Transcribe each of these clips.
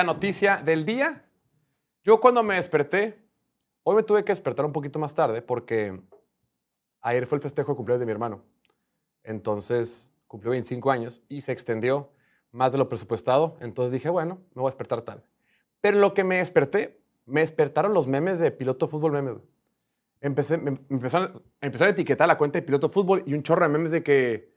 La noticia del día. Yo cuando me desperté, hoy me tuve que despertar un poquito más tarde porque ayer fue el festejo de cumpleaños de mi hermano. Entonces cumplió 25 años y se extendió más de lo presupuestado. Entonces dije, bueno, me voy a despertar tarde. Pero lo que me desperté, me despertaron los memes de piloto fútbol meme. güey. Empecé, me, empezaron, a etiquetar la cuenta de piloto fútbol y un chorro de memes de que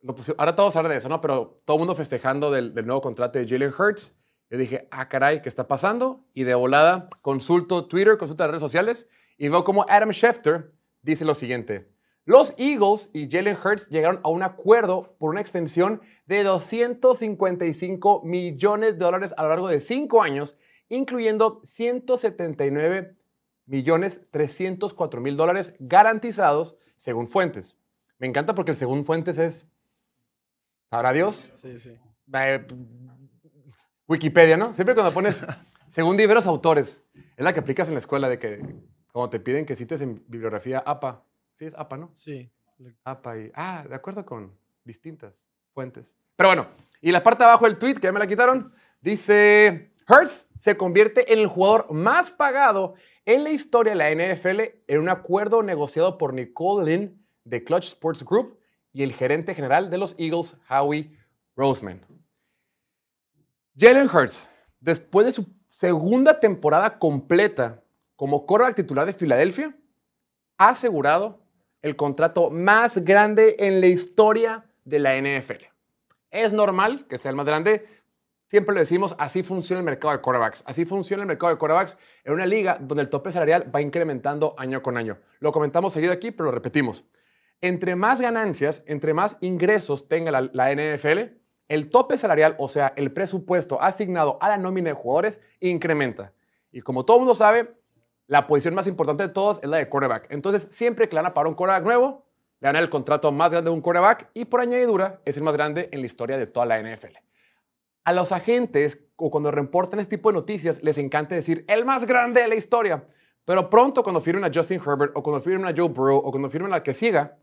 lo ahora todos hablan de eso, ¿no? Pero todo el mundo festejando del, del nuevo contrato de Jalen Hurts. Yo dije, ah, caray, ¿qué está pasando? Y de volada consulto Twitter, consulto las redes sociales y veo como Adam Schefter dice lo siguiente. Los Eagles y Jalen Hurts llegaron a un acuerdo por una extensión de 255 millones de dólares a lo largo de cinco años, incluyendo 179 millones 304 mil dólares garantizados según fuentes. Me encanta porque el según fuentes es, sabrá Dios, Sí, sí. eh, Wikipedia, ¿no? Siempre cuando pones, según diversos autores, es la que aplicas en la escuela de que cuando te piden que cites en bibliografía APA, sí es APA, ¿no? Sí. APA y, ah, de acuerdo con distintas fuentes. Pero bueno, y la parte de abajo del tweet, que ya me la quitaron, dice, Hurts se convierte en el jugador más pagado en la historia de la NFL en un acuerdo negociado por Nicole Lynn de Clutch Sports Group y el gerente general de los Eagles, Howie Roseman. Jalen Hurts, después de su segunda temporada completa como quarterback titular de Filadelfia, ha asegurado el contrato más grande en la historia de la NFL. Es normal que sea el más grande. Siempre lo decimos, así funciona el mercado de quarterbacks. Así funciona el mercado de quarterbacks en una liga donde el tope salarial va incrementando año con año. Lo comentamos seguido aquí, pero lo repetimos. Entre más ganancias, entre más ingresos tenga la NFL, el tope salarial, o sea, el presupuesto asignado a la nómina de jugadores, incrementa. Y como todo mundo sabe, la posición más importante de todas es la de quarterback. Entonces, siempre que le van a un quarterback nuevo, le dan el contrato más grande de un quarterback y por añadidura es el más grande en la historia de toda la NFL. A los agentes o cuando reportan este tipo de noticias les encanta decir el más grande de la historia. Pero pronto cuando firmen a Justin Herbert o cuando firmen a Joe Burrow o cuando firmen a la que siga,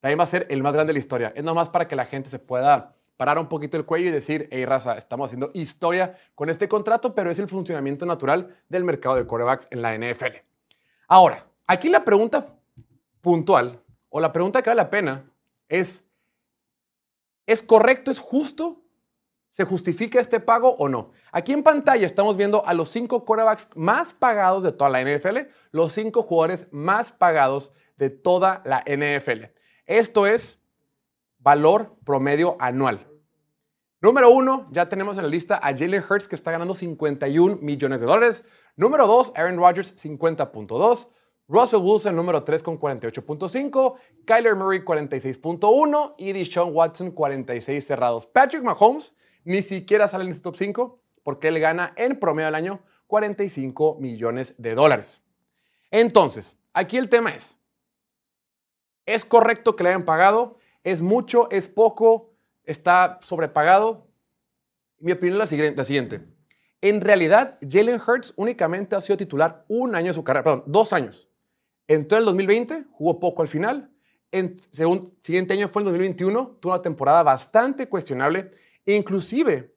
también va a ser el más grande de la historia. Es nomás para que la gente se pueda parar un poquito el cuello y decir, hey raza, estamos haciendo historia con este contrato, pero es el funcionamiento natural del mercado de quarterbacks en la NFL. Ahora, aquí la pregunta puntual o la pregunta que vale la pena es, ¿es correcto, es justo? ¿Se justifica este pago o no? Aquí en pantalla estamos viendo a los cinco quarterbacks más pagados de toda la NFL, los cinco jugadores más pagados de toda la NFL. Esto es valor promedio anual. Número uno, ya tenemos en la lista a Jalen Hurts que está ganando 51 millones de dólares. Número dos, Aaron Rodgers 50.2. Russell Wilson número 3 con 48.5, Kyler Murray 46.1 y Deshaun Watson 46 cerrados. Patrick Mahomes ni siquiera sale en este top 5 porque él gana en promedio al año 45 millones de dólares. Entonces, aquí el tema es, ¿es correcto que le hayan pagado? ¿Es mucho? ¿Es poco? ¿Está sobrepagado? Mi opinión es la siguiente. En realidad, Jalen Hurts únicamente ha sido titular un año de su carrera, perdón, dos años. Entró en el 2020, jugó poco al final. En segundo, siguiente año fue en 2021, tuvo una temporada bastante cuestionable. Inclusive,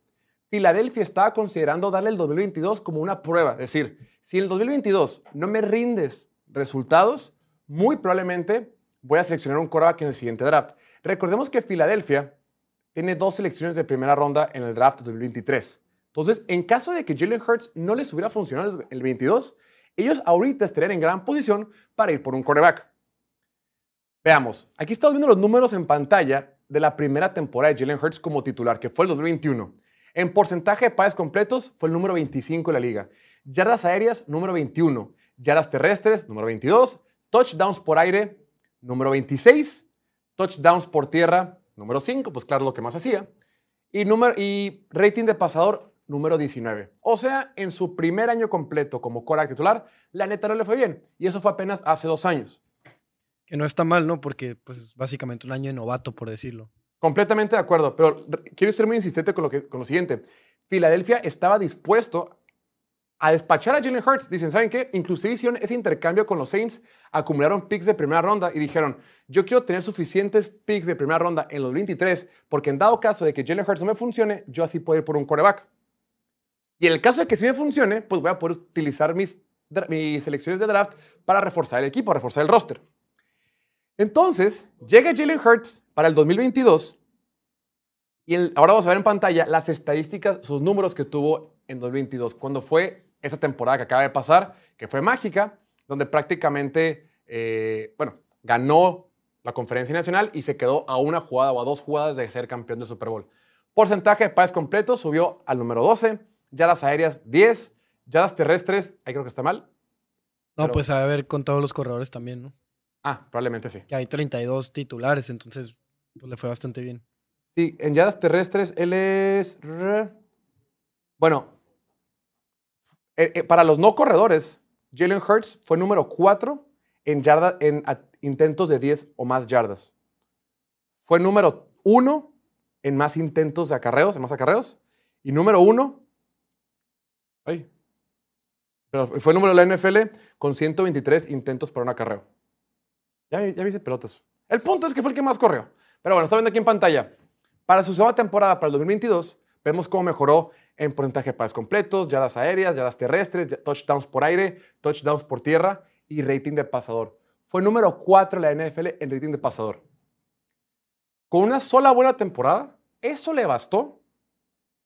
Filadelfia estaba considerando darle el 2022 como una prueba. Es decir, si en el 2022 no me rindes resultados, muy probablemente voy a seleccionar un quarterback en el siguiente draft. Recordemos que Filadelfia tiene dos selecciones de primera ronda en el draft de 2023. Entonces, en caso de que Jalen Hurts no les hubiera funcionado el 22, ellos ahorita estarían en gran posición para ir por un quarterback. Veamos, aquí estamos viendo los números en pantalla de la primera temporada de Jalen Hurts como titular, que fue el 2021. En porcentaje de pases completos fue el número 25 de la liga. Yardas aéreas, número 21. Yardas terrestres, número 22. Touchdowns por aire, número 26. Touchdowns por tierra, número 5, pues claro, lo que más hacía. Y, número, y rating de pasador, número 19. O sea, en su primer año completo como quarterback titular, la neta no le fue bien. Y eso fue apenas hace dos años. Que no está mal, ¿no? Porque pues es básicamente un año de novato, por decirlo. Completamente de acuerdo, pero quiero ser muy insistente con lo, que, con lo siguiente. Filadelfia estaba dispuesto a despachar a Jalen Hurts. Dicen, ¿saben qué? Inclusive hicieron ese intercambio con los Saints, acumularon picks de primera ronda y dijeron, yo quiero tener suficientes picks de primera ronda en los 23, porque en dado caso de que Jalen Hurts no me funcione, yo así puedo ir por un quarterback. Y en el caso de que sí me funcione, pues voy a poder utilizar mis, mis selecciones de draft para reforzar el equipo, reforzar el roster. Entonces, llega Jalen Hurts para el 2022 y ahora vamos a ver en pantalla las estadísticas, sus números que tuvo en 2022, cuando fue esa temporada que acaba de pasar, que fue mágica, donde prácticamente, eh, bueno, ganó la conferencia nacional y se quedó a una jugada o a dos jugadas de ser campeón del Super Bowl. Porcentaje de pases completos subió al número 12, yardas aéreas 10, yardas terrestres, ahí creo que está mal. No, pues a ver con todos los corredores también, ¿no? Ah, probablemente sí. Que hay 32 titulares, entonces pues, le fue bastante bien. Sí, en yardas terrestres él es... Bueno, eh, eh, para los no corredores, Jalen Hurts fue número 4 en, yarda, en intentos de 10 o más yardas. Fue número 1 en más intentos de acarreos, en más acarreos. Y número 1... Ay, pero fue número de la NFL con 123 intentos para un acarreo. Ya, ya viste pelotas. El punto es que fue el que más corrió. Pero bueno, está viendo aquí en pantalla. Para su segunda temporada, para el 2022, vemos cómo mejoró en porcentaje de pases completos, yardas aéreas, yardas terrestres, touchdowns por aire, touchdowns por tierra y rating de pasador. Fue número 4 en la NFL en rating de pasador. Con una sola buena temporada, eso le bastó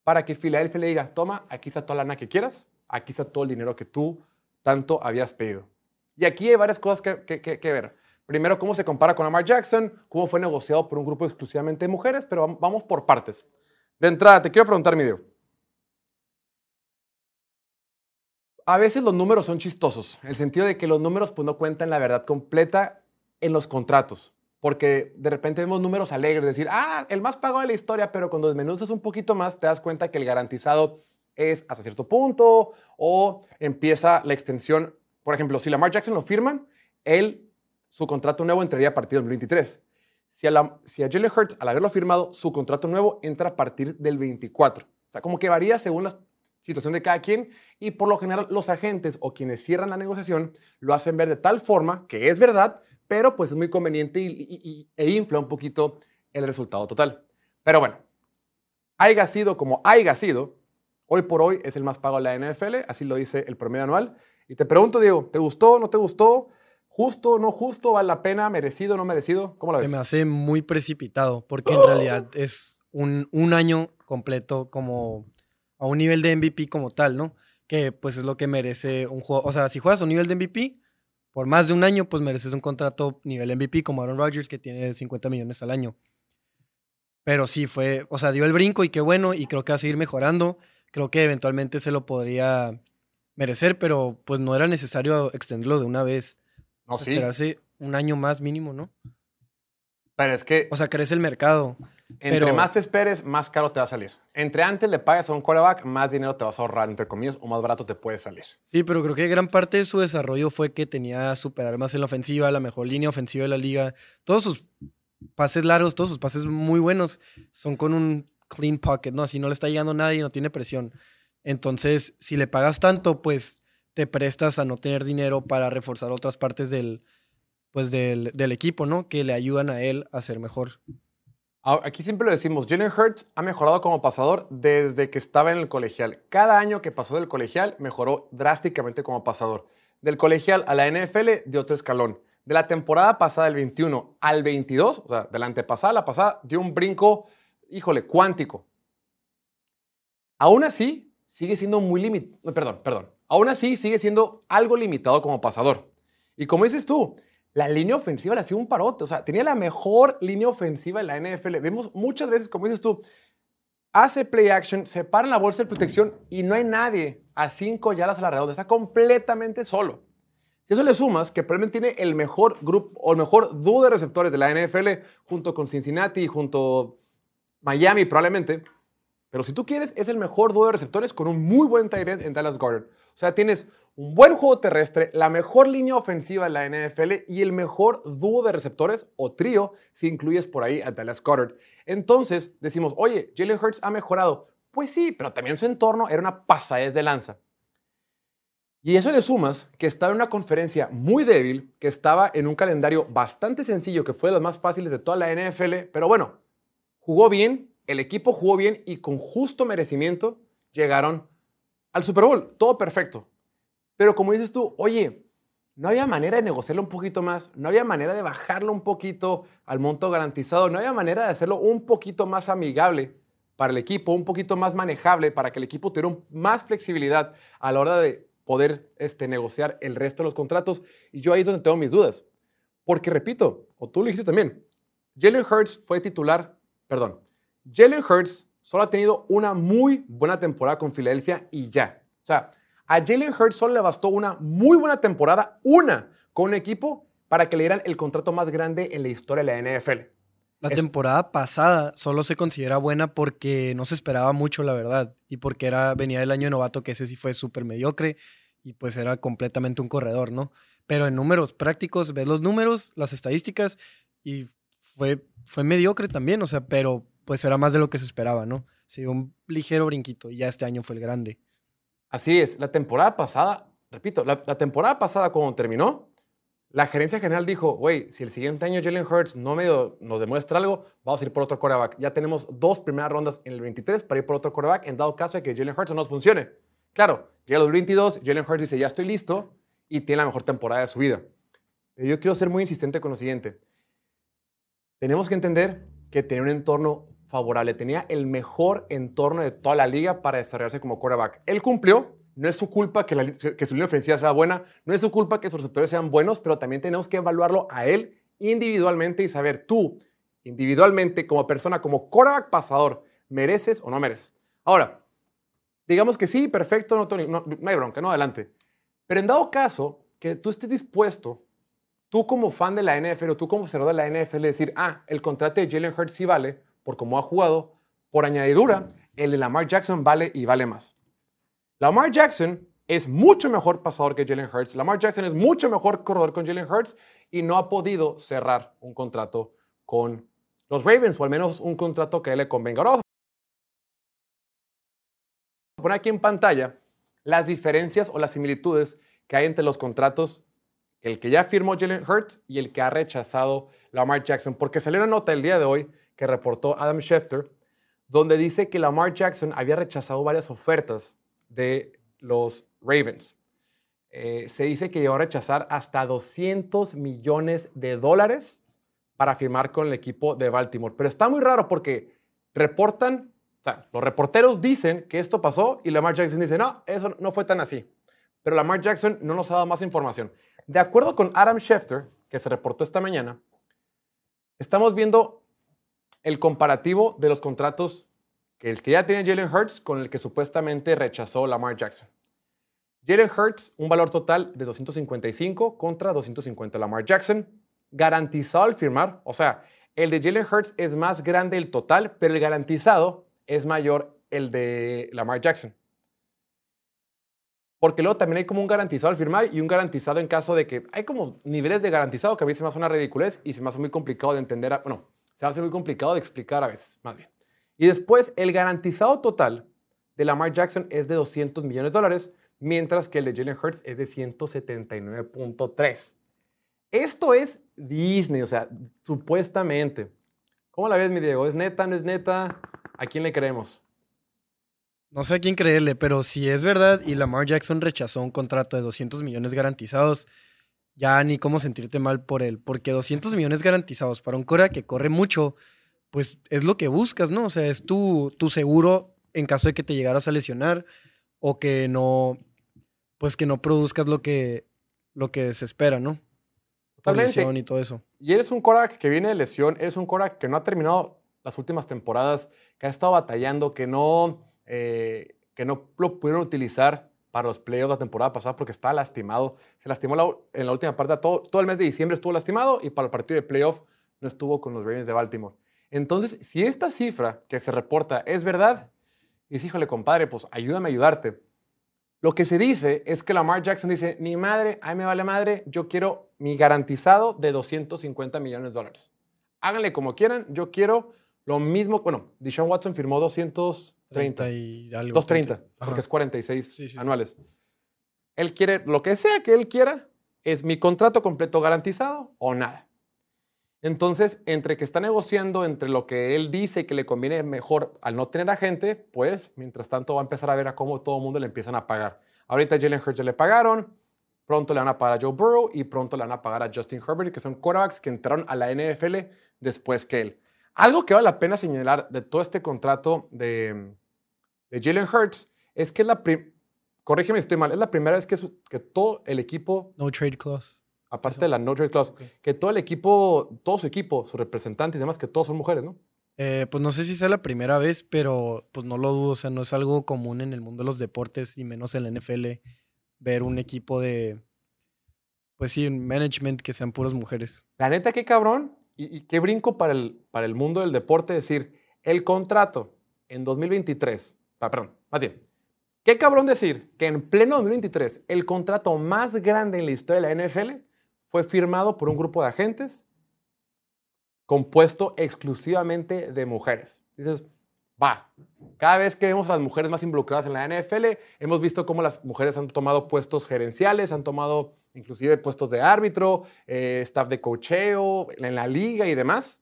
para que Philadelphia le diga, toma, aquí está toda la lana que quieras, aquí está todo el dinero que tú tanto habías pedido. Y aquí hay varias cosas que, que ver. Primero, cómo se compara con Lamar Jackson, cómo fue negociado por un grupo exclusivamente de mujeres, pero vamos por partes. De entrada, te quiero preguntar, mi Diego. A veces los números son chistosos, en el sentido de que los números pues, no cuentan la verdad completa en los contratos. Porque de repente vemos números alegres, decir, ah, el más pagado de la historia, pero cuando desmenuzas un poquito más, te das cuenta que el garantizado es hasta cierto punto o empieza la extensión. Por ejemplo, si Lamar Jackson lo firman, él su contrato nuevo entraría a partir del 2023. Si a, la, si a Jalen Hurts, al haberlo firmado, su contrato nuevo entra a partir del 24. O sea, como que varía según la situación de cada quien y por lo general los agentes o quienes cierran la negociación lo hacen ver de tal forma que es verdad, pero pues es muy conveniente y, e infla un poquito el resultado total. Pero bueno, haya sido como haya sido, hoy por hoy es el más pago de la NFL, así lo dice el promedio anual. Y te pregunto, Diego, ¿te gustó, no te gustó? ¿Justo, no justo? ¿Vale la pena? ¿Merecido, no merecido? ¿Cómo lo ves? Se me hace muy precipitado porque en realidad es un, un año completo como a un nivel de MVP como tal, ¿no? Que pues es lo que merece un juego. O sea, si juegas a un nivel de MVP, por más de un año, pues mereces un contrato nivel MVP como Aaron Rodgers que tiene 50 millones al año. Pero sí fue, o sea, dio el brinco y qué bueno y creo que va a seguir mejorando. Creo que eventualmente se lo podría merecer, pero pues no era necesario extenderlo de una vez. No, sí. Esperarse un año más mínimo, ¿no? Pero es que. O sea, crece el mercado. Entre más te esperes, más caro te va a salir. Entre antes le pagues a un quarterback, más dinero te vas a ahorrar, entre comillas, o más barato te puede salir. Sí, pero creo que gran parte de su desarrollo fue que tenía super más en la ofensiva, la mejor línea ofensiva de la liga. Todos sus pases largos, todos sus pases muy buenos son con un clean pocket, ¿no? Así no le está llegando nadie, no tiene presión. Entonces, si le pagas tanto, pues te prestas a no tener dinero para reforzar otras partes del, pues del, equipo, ¿no? Que le ayudan a él a ser mejor. Aquí siempre lo decimos, Jalen Hurts ha mejorado como pasador desde que estaba en el colegial. Cada año que pasó del colegial mejoró drásticamente como pasador. Del colegial a la NFL dio otro escalón. De la temporada pasada, del 21 al 22, o sea, de la antepasada a la pasada, dio un brinco, híjole, cuántico. Aún así, sigue siendo muy limitado, perdón, perdón, Aún así, sigue siendo algo limitado como pasador. Y como dices tú, la línea ofensiva le ha sido un parote. O sea, tenía la mejor línea ofensiva en la NFL. Vemos muchas veces, como dices tú, hace play action, se para en la bolsa de protección y no hay nadie a cinco yardas a la redonda. Está completamente solo. Si eso le sumas que probablemente tiene el mejor grupo o el mejor dúo de receptores de la NFL junto con Cincinnati junto Miami probablemente, pero si tú quieres, es el mejor dúo de receptores con un muy buen tight end en Dallas Goddard. O sea, tienes un buen juego terrestre, la mejor línea ofensiva de la NFL y el mejor dúo de receptores o trío si incluyes por ahí a Dallas Goddard. Entonces decimos, oye, Jalen Hurts ha mejorado. Pues sí, pero también su entorno era una pasadez de lanza. Y eso le sumas que estaba en una conferencia muy débil, que estaba en un calendario bastante sencillo, que fue de los más fáciles de toda la NFL, pero bueno, jugó bien, el equipo jugó bien y con justo merecimiento llegaron al Super Bowl, todo perfecto. Pero como dices tú, oye, no había manera de negociarlo un poquito más, no había manera de bajarlo un poquito al monto garantizado, no había manera de hacerlo un poquito más amigable para el equipo, un poquito más manejable para que el equipo tuviera más flexibilidad a la hora de poder este, negociar el resto de los contratos. Y yo ahí es donde tengo mis dudas. Porque repito, o tú lo dijiste también, Jalen Hurts fue titular, perdón, Jalen Hurts solo ha tenido una muy buena temporada con Filadelfia y ya. O sea, a Jalen Hurts solo le bastó una muy buena temporada, una, con un equipo para que le dieran el contrato más grande en la historia de la NFL. La temporada pasada solo se considera buena porque no se esperaba mucho, la verdad, y porque era, venía del año novato, que ese sí fue súper mediocre, y pues era completamente un corredor, ¿no? Pero en números prácticos, ves los números, las estadísticas, y fue, fue mediocre también, o sea, pero pues era más de lo que se esperaba, ¿no? Sí, un ligero brinquito, y ya este año fue el grande. Así es, la temporada pasada, repito, la, temporada pasada cuando terminó, la gerencia general dijo, güey, si el siguiente año Jalen Hurts no nos demuestra algo, vamos a ir por otro quarterback. Ya tenemos dos primeras rondas en el 23 para ir por otro quarterback en dado caso de que Jalen Hurts no nos funcione. Claro, llega el 22, Jalen Hurts dice, ya estoy listo y tiene la mejor temporada de su vida. Yo quiero ser muy insistente con lo siguiente. Tenemos que entender que tenía un entorno favorable, tenía el mejor entorno de toda la liga para desarrollarse como quarterback. Él cumplió, no es su culpa que, su línea ofensiva sea buena, no es su culpa que sus receptores sean buenos, pero también tenemos que evaluarlo a él individualmente y saber tú, individualmente, como persona, como quarterback pasador, mereces o no mereces. Ahora, digamos que sí, perfecto, no, Tony, no, hay bronca, no adelante. Pero en dado caso que tú estés dispuesto, tú como fan de la NFL o tú como observador de la NFL, decir, ah, el contrato de Jalen Hurts sí vale por cómo ha jugado, por añadidura, el de Lamar Jackson vale y vale más. Lamar Jackson es mucho mejor pasador que Jalen Hurts. Lamar Jackson es mucho mejor corredor con Jalen Hurts y no ha podido cerrar un contrato con los Ravens, o al menos un contrato que le convenga. Ahora vamos a poner aquí en pantalla las diferencias o las similitudes que hay entre los contratos, el que ya firmó Jalen Hurts y el que ha rechazado Lamar Jackson, porque salió una nota el día de hoy que reportó Adam Schefter, donde dice que Lamar Jackson había rechazado varias ofertas de los Ravens. Eh, se dice que llegó a rechazar hasta 200 millones de dólares para firmar con el equipo de Baltimore. Pero está muy raro porque reportan, o sea, los reporteros dicen que esto pasó y Lamar Jackson dice, no, eso no fue tan así. Pero Lamar Jackson no nos ha dado más información. De acuerdo con Adam Schefter, que se reportó esta mañana, estamos viendo el comparativo de los contratos que el que ya tiene Jalen Hurts con el que supuestamente rechazó Lamar Jackson. Jalen Hurts, un valor total de 255 contra 250 Lamar Jackson, garantizado al firmar, o sea, el de Jalen Hurts es más grande el total, pero el garantizado es mayor el de Lamar Jackson. Porque luego también hay como un garantizado al firmar y un garantizado en caso de que hay como niveles de garantizado que a mí se me hace una ridiculez y se me hace muy complicado de entender, bueno, se hace muy complicado de explicar a veces, más bien. Y después, el garantizado total de Lamar Jackson es de 200 millones de dólares, mientras que el de Jalen Hurts es de 179.3. Esto es Disney, o sea, supuestamente. ¿Cómo la ves, mi Diego? ¿Es neta, no es neta? ¿A quién le creemos? No sé a quién creerle, pero si es verdad y Lamar Jackson rechazó un contrato de 200 millones garantizados, ya ni cómo sentirte mal por él, porque 200 millones garantizados para un Cora que corre mucho pues es lo que buscas, ¿no? O sea, es tu, tu seguro en caso de que te llegaras a lesionar o que no, pues que no produzcas lo que, lo que se espera, ¿no? Por lesión y todo eso. Y eres un Korak que viene de lesión, eres un Korak que no ha terminado las últimas temporadas, que ha estado batallando, que no, eh, que no lo pudieron utilizar para los playoffs la temporada pasada porque estaba lastimado. Se lastimó en la última parte, todo, todo el mes de diciembre estuvo lastimado y para el partido de playoff no estuvo con los Ravens de Baltimore. Entonces, si esta cifra que se reporta es verdad, dices, híjole, compadre, pues ayúdame a ayudarte. Lo que se dice es que Lamar Jackson dice, mi madre, ay me vale madre, yo quiero mi garantizado de 250 millones de dólares. Háganle como quieran, yo quiero lo mismo, bueno, Deshaun Watson firmó 230. y algo, 230, porque es 46 anuales. Él quiere, lo que sea que él quiera, es mi contrato completo garantizado o nada. Entonces, entre que está negociando, entre lo que él dice que le conviene mejor al no tener agente, pues, mientras tanto va a empezar a ver a cómo todo el mundo le empiezan a pagar. Ahorita a Jalen Hurts ya le pagaron, pronto le van a pagar a Joe Burrow y pronto le van a pagar a Justin Herbert, que son quarterbacks que entraron a la NFL después que él. Algo que vale la pena señalar de todo este contrato de, de Jalen Hurts es que es la corrígeme si estoy mal, es la primera vez que, que todo el equipo... No trade clause. Aparte de la no trade clause, que todo el equipo, todo su equipo, su representante y demás, que todos son mujeres, ¿no? Eh, pues no sé si sea la primera vez, pero pues no lo dudo, o sea, no es algo común en el mundo de los deportes y menos en la NFL ver un equipo de, pues sí, un management que sean puras mujeres. La neta, qué cabrón y, qué brinco para el, para el mundo del deporte decir, el contrato en 2023, ah, perdón, más bien, qué cabrón decir que en pleno 2023 el contrato más grande en la historia de la NFL fue firmado por un grupo de agentes compuesto exclusivamente de mujeres. Dices, va, cada vez que vemos a las mujeres más involucradas en la NFL, hemos visto cómo las mujeres han tomado puestos gerenciales, han tomado inclusive puestos de árbitro, eh, staff de cocheo, en la liga y demás.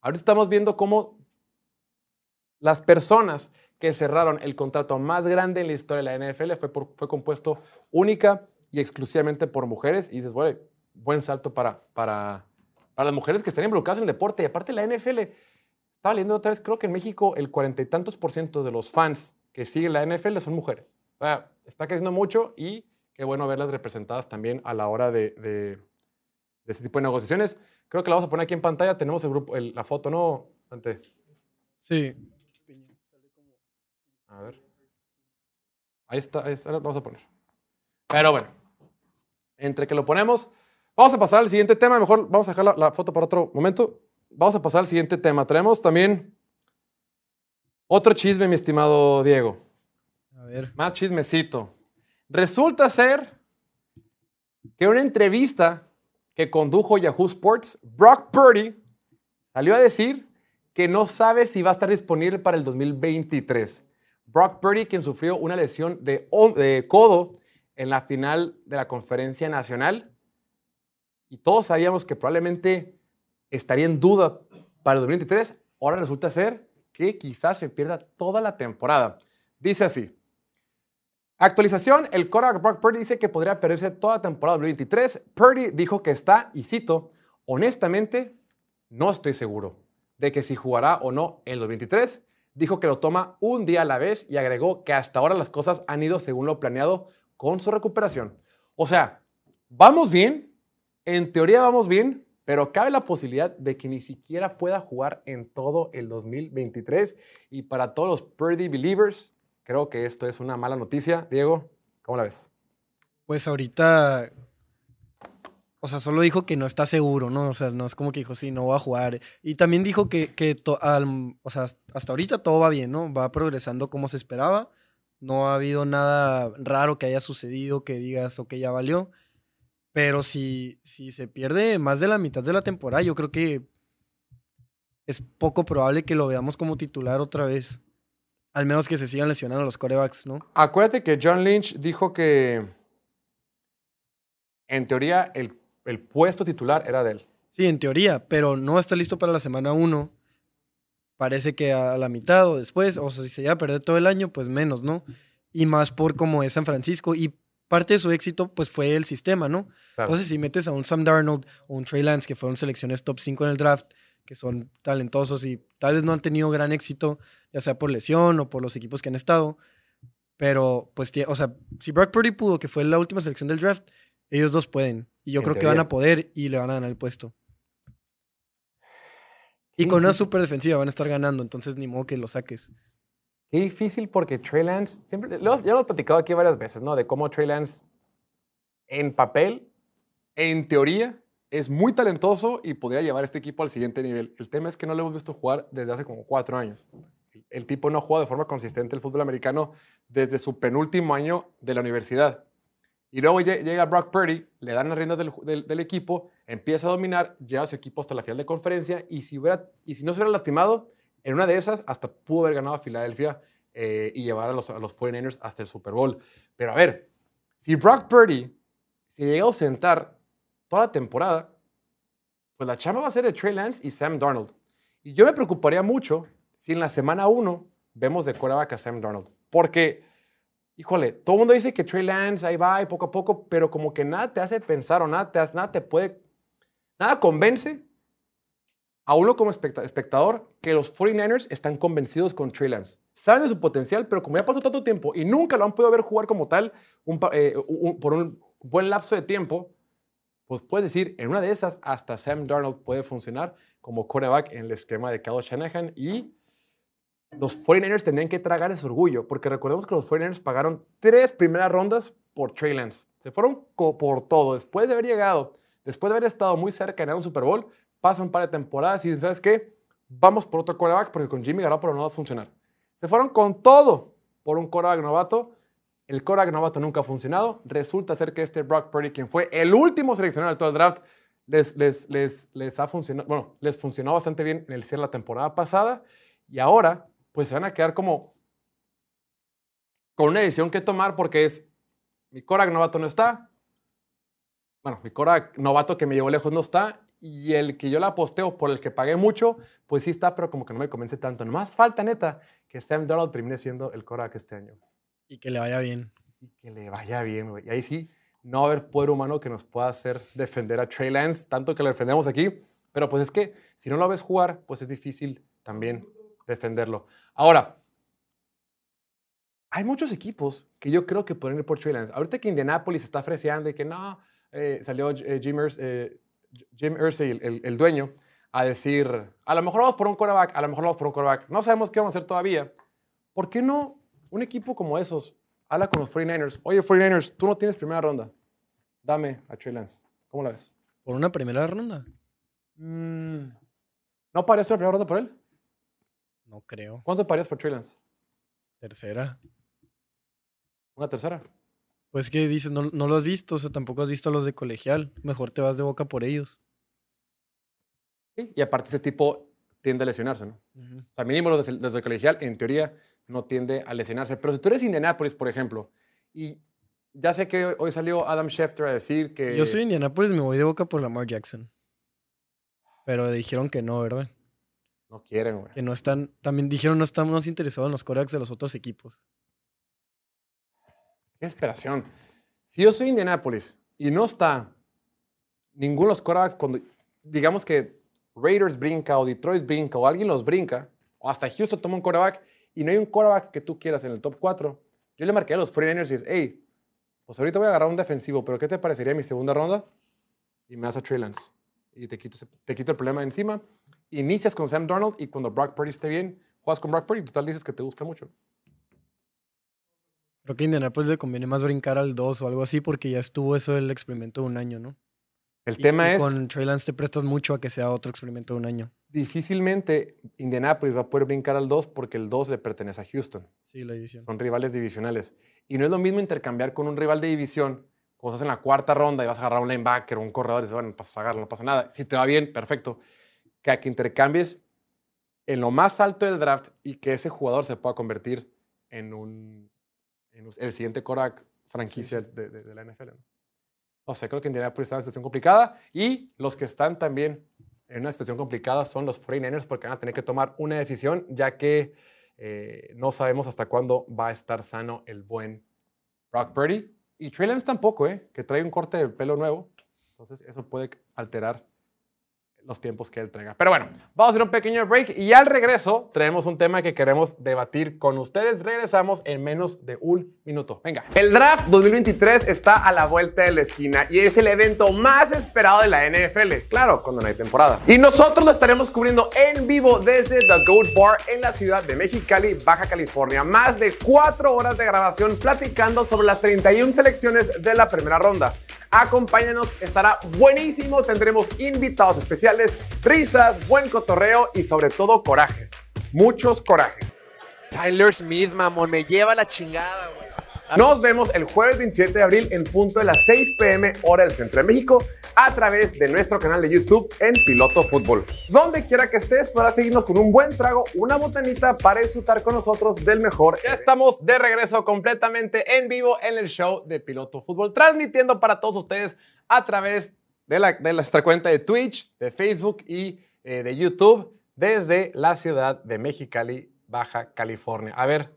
Ahora estamos viendo cómo las personas que cerraron el contrato más grande en la historia de la NFL fue, fue compuesto única y exclusivamente por mujeres. Y dices, bueno, buen salto para, para, para las mujeres que están involucradas en el deporte. Y aparte la NFL, estaba leyendo otra vez, creo que en México el cuarenta y tantos por ciento de los fans que siguen la NFL son mujeres. O sea, está creciendo mucho y qué bueno verlas representadas también a la hora de, de, este tipo de negociaciones. Creo que la vamos a poner aquí en pantalla. Tenemos el grupo, la foto, ¿no? Ante. Sí. A ver. Ahí está, ahí está, lo vamos a poner. Pero bueno, entre que lo ponemos, Vamos a pasar al siguiente tema. Mejor vamos a dejar la, foto para otro momento. Vamos a pasar al siguiente tema. Traemos también otro chisme, mi estimado Diego. A ver. Más chismecito. Resulta ser que una entrevista que condujo Yahoo Sports, Brock Purdy salió a decir que no sabe si va a estar disponible para el 2023. Brock Purdy, quien sufrió una lesión de, de codo en la final de la conferencia nacional, y todos sabíamos que probablemente estaría en duda para el 2023, ahora resulta ser que quizás se pierda toda la temporada. Dice así. Actualización, el quarterback Brock Purdy dice que podría perderse toda temporada 2023. Purdy dijo que está, y cito, honestamente, no estoy seguro de que si jugará o no el 2023. Dijo que lo toma un día a la vez y agregó que hasta ahora las cosas han ido según lo planeado con su recuperación. O sea, vamos bien, en teoría vamos bien, pero cabe la posibilidad de que ni siquiera pueda jugar en todo el 2023. Y para todos los Purdy Believers, creo que esto es una mala noticia. Diego, ¿cómo la ves? Pues ahorita, o sea, solo dijo que no está seguro, ¿no? O sea, no es como que dijo, sí, no voy a jugar. Y también dijo que, que o sea, hasta ahorita todo va bien, ¿no? Va progresando como se esperaba. No ha habido nada raro que haya sucedido que digas, ok, ya valió. Pero si, si se pierde más de la mitad de la temporada, yo creo que es poco probable que lo veamos como titular otra vez. Al menos que se sigan lesionando los corebacks, ¿no? Acuérdate que John Lynch dijo que en teoría el, el puesto titular era de él. Sí, en teoría, pero no está listo para la semana 1. Parece que a la mitad o después, o si se llega a perder todo el año, pues menos, ¿no? Y más por como es San Francisco y parte de su éxito pues fue el sistema, ¿no? Entonces, si metes a un Sam Darnold o un Trey Lance, que fueron selecciones top 5 en el draft, que son talentosos y tal vez no han tenido gran éxito, ya sea por lesión o por los equipos que han estado, pero pues, o sea, si Brock Purdy pudo, que fue la última selección del draft, ellos dos pueden. Y yo creo que van a poder y le van a ganar el puesto. Y con una super defensiva van a estar ganando, entonces ni modo que lo saques. Qué difícil porque Trey Lance, siempre, ya lo he platicado aquí varias veces, ¿no? De cómo Trey Lance en papel, en teoría, es muy talentoso y podría llevar este equipo al siguiente nivel. El tema es que no lo hemos visto jugar desde hace como cuatro años. El tipo no juega de forma consistente el fútbol americano desde su penúltimo año de la universidad. Y luego llega Brock Purdy, le dan las riendas del, equipo, empieza a dominar, lleva a su equipo hasta la final de conferencia y si, hubiera, y si no se hubiera lastimado, en una de esas, hasta pudo haber ganado a Filadelfia eh, y llevar a los, a los 49ers hasta el Super Bowl. Pero a ver, si Brock Purdy se llega a ausentar toda la temporada, pues la chamba va a ser de Trey Lance y Sam Darnold. Y yo me preocuparía mucho si en la semana 1 vemos de quarterback a Sam Darnold. Porque, híjole, todo el mundo dice que Trey Lance ahí va y poco a poco, pero como que nada te hace pensar o nada te, hace, nada te puede, nada convence a uno como espectador que los 49ers están convencidos con Trey Lance. Saben de su potencial, pero como ya pasó tanto tiempo y nunca lo han podido ver jugar como tal eh, por un buen lapso de tiempo, pues puedes decir, en una de esas, hasta Sam Darnold puede funcionar como quarterback en el esquema de Kyle Shanahan y los 49ers tendrían que tragar ese orgullo, porque recordemos que los 49ers pagaron tres primeras rondas por Trey Lance. Se fueron por todo. Después de haber llegado, después de haber estado muy cerca de ganar un Super Bowl, pasan un par de temporadas y dicen, ¿sabes qué? Vamos por otro quarterback porque con Jimmy Garoppolo no va a funcionar. Se fueron con todo por un quarterback novato. El quarterback novato nunca ha funcionado. Resulta ser que este Brock Purdy, quien fue el último seleccionado de todo el draft, les, les, les, les ha funcionado, bueno, les funcionó bastante bien en el cierre la temporada pasada. Y ahora, pues se van a quedar como con una decisión que tomar porque es, mi quarterback novato no está. Bueno, mi quarterback novato que me llevó lejos no está y el que yo la posteo por el que pagué mucho, pues sí está, pero como que no me convence tanto. Nomás falta, neta, que Sam Donald termine siendo el que este año. Y que le vaya bien. Y que le vaya bien, güey. Y ahí sí, no va a haber poder humano que nos pueda hacer defender a Trey Lance, tanto que lo defendemos aquí. Pero pues es que si no lo ves jugar, pues es difícil también defenderlo. Ahora, hay muchos equipos que yo creo que pueden ir por Trey Lance. Ahorita que Indianapolis está freseando y que no, eh, salió eh, eh Jim Irsay, el, dueño, a decir, a lo mejor vamos por un quarterback, a lo mejor vamos por un quarterback, no sabemos qué vamos a hacer todavía. ¿Por qué no un equipo como esos habla con los 49ers? Oye, 49ers, tú no tienes primera ronda. Dame a Trey Lance. ¿Cómo la ves? ¿Por una primera ronda? Mm, ¿No parece una primera ronda por él? No creo. ¿Cuánto parías por Trey Lance? Tercera. ¿Una tercera? Pues que dices, no, no lo has visto, o sea, tampoco has visto a los de colegial. Mejor te vas de boca por ellos. Sí, y aparte ese tipo tiende a lesionarse, ¿no? O sea, mínimo los de, colegial, en teoría, no tiende a lesionarse. Pero si tú eres Indianapolis, por ejemplo, y ya sé que hoy salió Adam Schefter a decir que... yo soy Indianapolis, me voy de boca por Lamar Jackson. Pero dijeron que no, ¿verdad? No quieren, güey. Que no están, también dijeron no estamos interesados en los corebacks de los otros equipos. Qué esperación. Si yo soy Indianapolis y no está ninguno de los quarterbacks, cuando digamos que Raiders brinca o Detroit brinca o alguien los brinca, o hasta Houston toma un quarterback y no hay un quarterback que tú quieras en el top 4, yo le marqué a los 49ers y es, hey, pues ahorita voy a agarrar un defensivo, pero ¿qué te parecería mi segunda ronda? Y me das a Trey Lance. Y te quito, te quito el problema de encima. Inicias con Sam Darnold y cuando Brock Purdy esté bien, juegas con Brock Purdy y total dices que te gusta mucho. Creo que a Indianapolis le conviene más brincar al 2 o algo así porque ya estuvo eso el experimento de un año, ¿no? El tema es... Con Trey Lance te prestas mucho a que sea otro experimento de un año. Difícilmente Indianapolis va a poder brincar al 2 porque el 2 le pertenece a Houston. Sí, la división. Son rivales divisionales. Y no es lo mismo intercambiar con un rival de división cuando estás en la cuarta ronda y vas a agarrar un linebacker o un corredor y dices, bueno, pasas a agarrar, no pasa nada. Si te va bien, perfecto. Que a que intercambies en lo más alto del draft y que ese jugador se pueda convertir en un el siguiente Korak franquicia De, la NFL. ¿no? sé, creo que Indianapolis está en una situación complicada y los que están también en una situación complicada son los 49ers porque van a tener que tomar una decisión ya que eh, no sabemos hasta cuándo va a estar sano el buen Brock Purdy. Y Trey Lance tampoco, ¿eh? que trae un corte de pelo nuevo. Entonces eso puede alterar los tiempos que él traiga. Pero bueno, vamos a hacer un pequeño break y al regreso traemos un tema que queremos debatir con ustedes. Regresamos en menos de un minuto. Venga. El draft 2023 está a la vuelta de la esquina y es el evento más esperado de la NFL. Claro, cuando no hay temporada. Y nosotros lo estaremos cubriendo en vivo desde The Goat Bar en la ciudad de Mexicali, Baja California. Más de cuatro horas de grabación platicando sobre las 31 selecciones de la primera ronda. Acompáñanos, estará buenísimo. Tendremos invitados especiales, risas, buen cotorreo y sobre todo corajes. Muchos corajes. Tyler Smith, mamón, me lleva la chingada, güey. Nos vemos el jueves 27 de abril en punto de las 6 pm hora del Centro de México a través de nuestro canal de YouTube en Piloto Fútbol. Donde quiera que estés podrás seguirnos con un buen trago, una botanita para disfrutar con nosotros del mejor. Ya estamos de regreso completamente en vivo en el show de Piloto Fútbol, transmitiendo para todos ustedes a través de, la, de nuestra cuenta de Twitch, de Facebook y eh, de YouTube desde la ciudad de Mexicali, Baja California. A ver,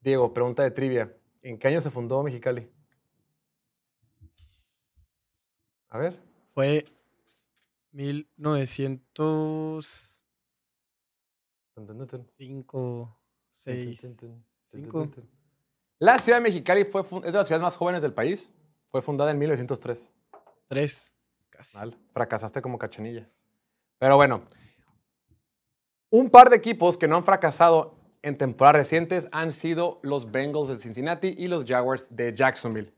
Diego, pregunta de trivia. ¿En qué año se fundó Mexicali? A ver. Fue 1905, 6, 5. La ciudad de Mexicali fue, es de las ciudades más jóvenes del país. Fue fundada en 1903. 3. Mal. Fracasaste como cachanilla. Pero bueno, un par de equipos que no han fracasado en temporadas recientes han sido los Bengals de Cincinnati y los Jaguars de Jacksonville.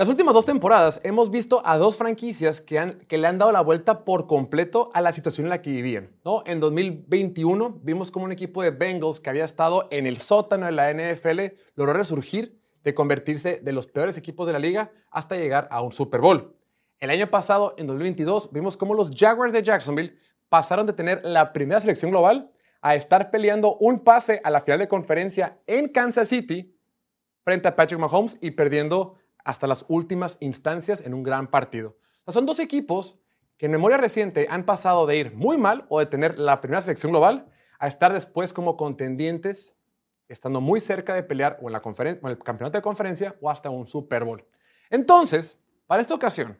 Las últimas dos temporadas hemos visto a dos franquicias que, le han dado la vuelta por completo a la situación en la que vivían. En 2021 vimos como un equipo de Bengals que había estado en el sótano de la NFL logró resurgir de convertirse de los peores equipos de la liga hasta llegar a un Super Bowl. El año pasado, en 2022, vimos cómo los Jaguars de Jacksonville pasaron de tener la primera selección global a estar peleando un pase a la final de conferencia en Kansas City frente a Patrick Mahomes y perdiendo hasta las últimas instancias en un gran partido. Son dos equipos que en memoria reciente han pasado de ir muy mal o de tener la primera selección global a estar después como contendientes, estando muy cerca de pelear o en, la o en el campeonato de conferencia o hasta un Super Bowl. Entonces, para esta ocasión,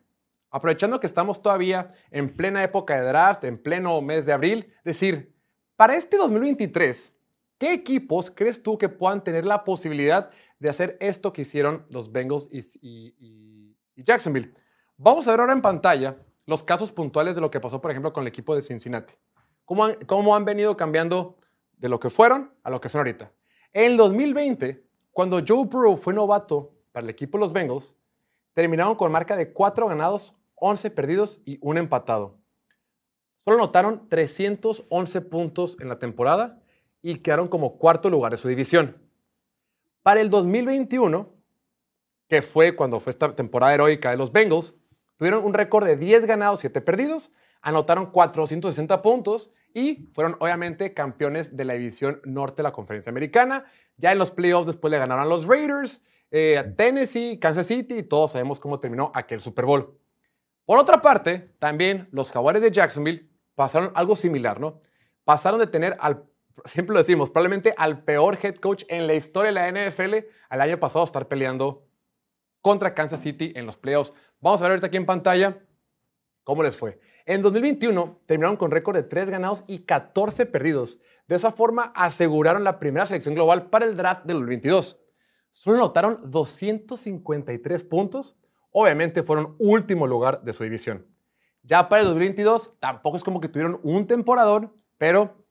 aprovechando que estamos todavía en plena época de draft, en pleno mes de abril, decir, para este 2023, ¿qué equipos crees tú que puedan tener la posibilidad de hacer esto que hicieron los Bengals y, Jacksonville? Vamos a ver ahora en pantalla los casos puntuales de lo que pasó, por ejemplo, con el equipo de Cincinnati. Cómo han, cómo han venido cambiando de lo que fueron a lo que son ahorita. En el 2020, cuando Joe Burrow fue novato para el equipo de los Bengals, terminaron con marca de 4 ganados, 11 perdidos y un empatado. Solo anotaron 311 puntos en la temporada y quedaron como cuarto lugar de su división. Para el 2021, que fue cuando fue esta temporada heroica de los Bengals, tuvieron un récord de 10 ganados, 7 perdidos, anotaron 460 puntos y fueron obviamente campeones de la división norte de la conferencia americana. Ya en los playoffs después le ganaron a los Raiders, eh, a Tennessee, Kansas City y todos sabemos cómo terminó aquel Super Bowl. Por otra parte, también los Jaguares de Jacksonville pasaron algo similar, ¿no? Pasaron de tener al, siempre lo decimos, probablemente al peor head coach en la historia de la NFL al año pasado estar peleando contra Kansas City en los playoffs. Vamos a ver ahorita aquí en pantalla cómo les fue. En 2021 terminaron con récord de 3 ganados y 14 perdidos. De esa forma aseguraron la primera selección global para el draft del 2022. Solo anotaron 253 puntos. Obviamente fueron último lugar de su división. Ya para el 2022 tampoco es como que tuvieron un temporador, pero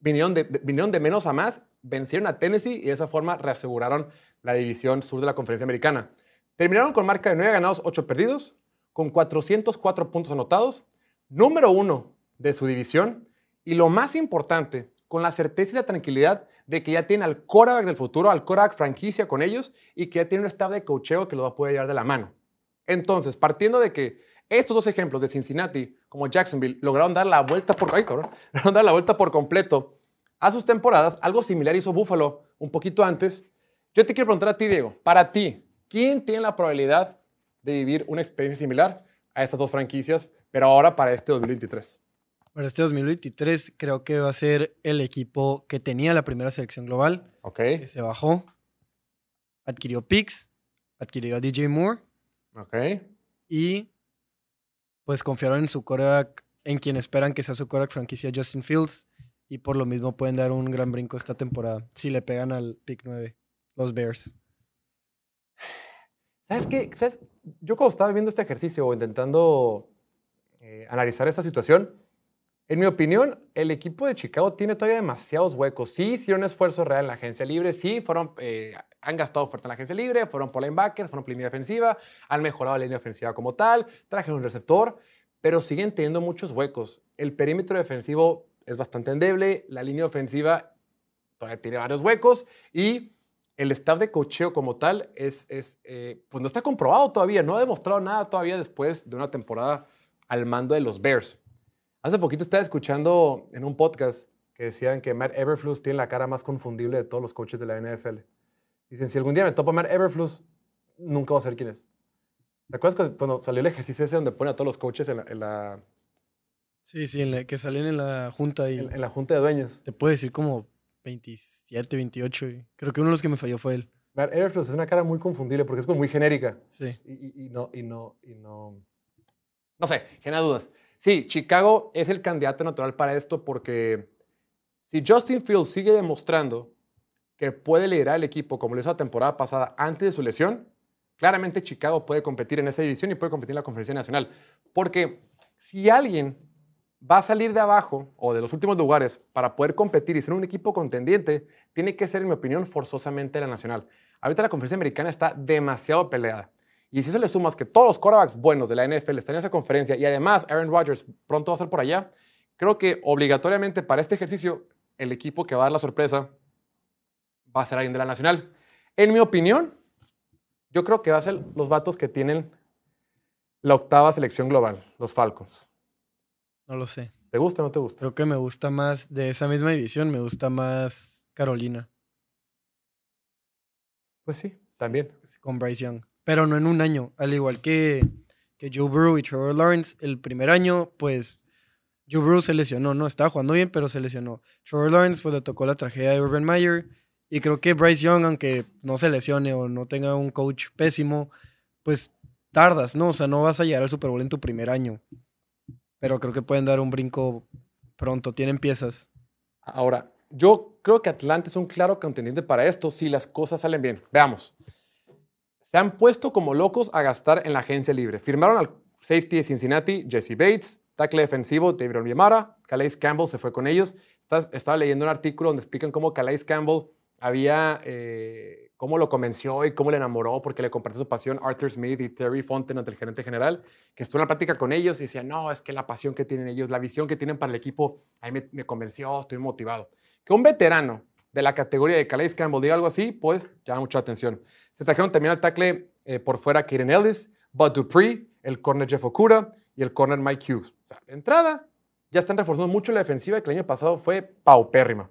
vinieron de, menos a más, vencieron a Tennessee y de esa forma reaseguraron la división sur de la conferencia americana. Terminaron con marca de 9 ganados, 8 perdidos, con 404 puntos anotados, número uno de su división y lo más importante, con la certeza y la tranquilidad de que ya tienen al quarterback del futuro, al quarterback franquicia con ellos y que ya tienen un staff de cocheo que lo va a poder llevar de la mano. Entonces, partiendo de que estos dos ejemplos de Cincinnati como Jacksonville lograron dar la vuelta por, ay, cabrón, lograron dar la vuelta por completo a sus temporadas, algo similar hizo Buffalo un poquito antes. Yo te quiero preguntar a ti, Diego, para ti, ¿quién tiene la probabilidad de vivir una experiencia similar a estas dos franquicias, pero ahora para este 2023? Para este 2023 creo que va a ser el equipo que tenía la primera selección global, ¿Ok? que se bajó, adquirió picks, adquirió a DJ Moore ¿Ok? y pues confiaron en su coreback, en quien esperan que sea su coreback franquicia Justin Fields y por lo mismo pueden dar un gran brinco esta temporada si le pegan al pick 9, los Bears. ¿Sabes qué? ¿Sabes? Yo cuando estaba viendo este ejercicio o intentando eh, analizar esta situación, en mi opinión, el equipo de Chicago tiene todavía demasiados huecos. Sí, hicieron esfuerzo real en la agencia libre, sí, fueron, eh, han gastado fuerte en la agencia libre, fueron por linebackers, fueron por línea defensiva, han mejorado la línea ofensiva como tal, trajeron un receptor, pero siguen teniendo muchos huecos. El perímetro defensivo es bastante endeble, la línea ofensiva todavía tiene varios huecos y el staff de cocheo como tal es, es eh, pues no está comprobado todavía, no ha demostrado nada todavía después de una temporada al mando de los Bears. Hace poquito estaba escuchando en un podcast que decían que Matt Everflus tiene la cara más confundible de todos los coaches de la NFL. Dicen, si algún día me topa Matt Everflus, nunca voy a saber quién es. ¿Te acuerdas cuando salió el ejercicio ese donde pone a todos los coaches en la... Sí, sí, en la, que salen en la junta. Y en, la junta de dueños. Te puedo decir como 27, 28. creo que uno de los que me falló fue él. Airflow es una cara muy confundible porque es como muy genérica. Sí. Y, y, no, y no, y no. No sé, genera dudas. Sí, Chicago es el candidato natural para esto porque si Justin Fields sigue demostrando que puede liderar el equipo como lo hizo la temporada pasada antes de su lesión, claramente Chicago puede competir en esa división y puede competir en la conferencia nacional. Porque si alguien va a salir de abajo o de los últimos lugares para poder competir y ser un equipo contendiente, tiene que ser, en mi opinión, forzosamente la nacional. Ahorita la conferencia americana está demasiado peleada. Y si eso le sumas que todos los quarterbacks buenos de la NFL están en esa conferencia y además Aaron Rodgers pronto va a ser por allá, creo que obligatoriamente para este ejercicio el equipo que va a dar la sorpresa va a ser alguien de la Nacional. En mi opinión, yo creo que va a ser los vatos que tienen la octava selección global, los Falcons. No lo sé. ¿Te gusta o no te gusta? Creo que me gusta más de esa misma división, me gusta más Carolina. Pues sí, también. Con Bryce Young. Pero no en un año. Al igual que, que Joe Burrow y Trevor Lawrence, el primer año, pues Joe Burrow se lesionó, ¿no? Estaba jugando bien, pero se lesionó. Trevor Lawrence, pues le tocó la tragedia de Urban Meyer. Y creo que Bryce Young, aunque no se lesione o no tenga un coach pésimo, pues tardas, ¿no? O sea, no vas a llegar al Super Bowl en tu primer año. Pero creo que pueden dar un brinco pronto. Tienen piezas. Ahora, yo creo que Atlanta es un claro contendiente para esto si las cosas salen bien. Veamos. Se han puesto como locos a gastar en la agencia libre. Firmaron al safety de Cincinnati, Jesse Bates, tackle defensivo David Olviemara, Calais Campbell se fue con ellos. Estaba leyendo un artículo donde explican cómo Calais Campbell había, eh, cómo lo convenció y cómo le enamoró porque le compartió su pasión Arthur Smith y Terry Fonten, el gerente general, que estuvo en la plática con ellos y decía, no, es que la pasión que tienen ellos, la visión que tienen para el equipo, ahí me, me convenció, estoy motivado. Que un veterano de la categoría de Calais Campbell diga algo así, pues llama mucha atención. Se trajeron también al tackle eh, por fuera Kieran Ellis, Bud Dupree, el corner Jeff Okura y el corner Mike Hughes. O sea, de entrada, ya están reforzando mucho la defensiva que el año pasado fue paupérrima.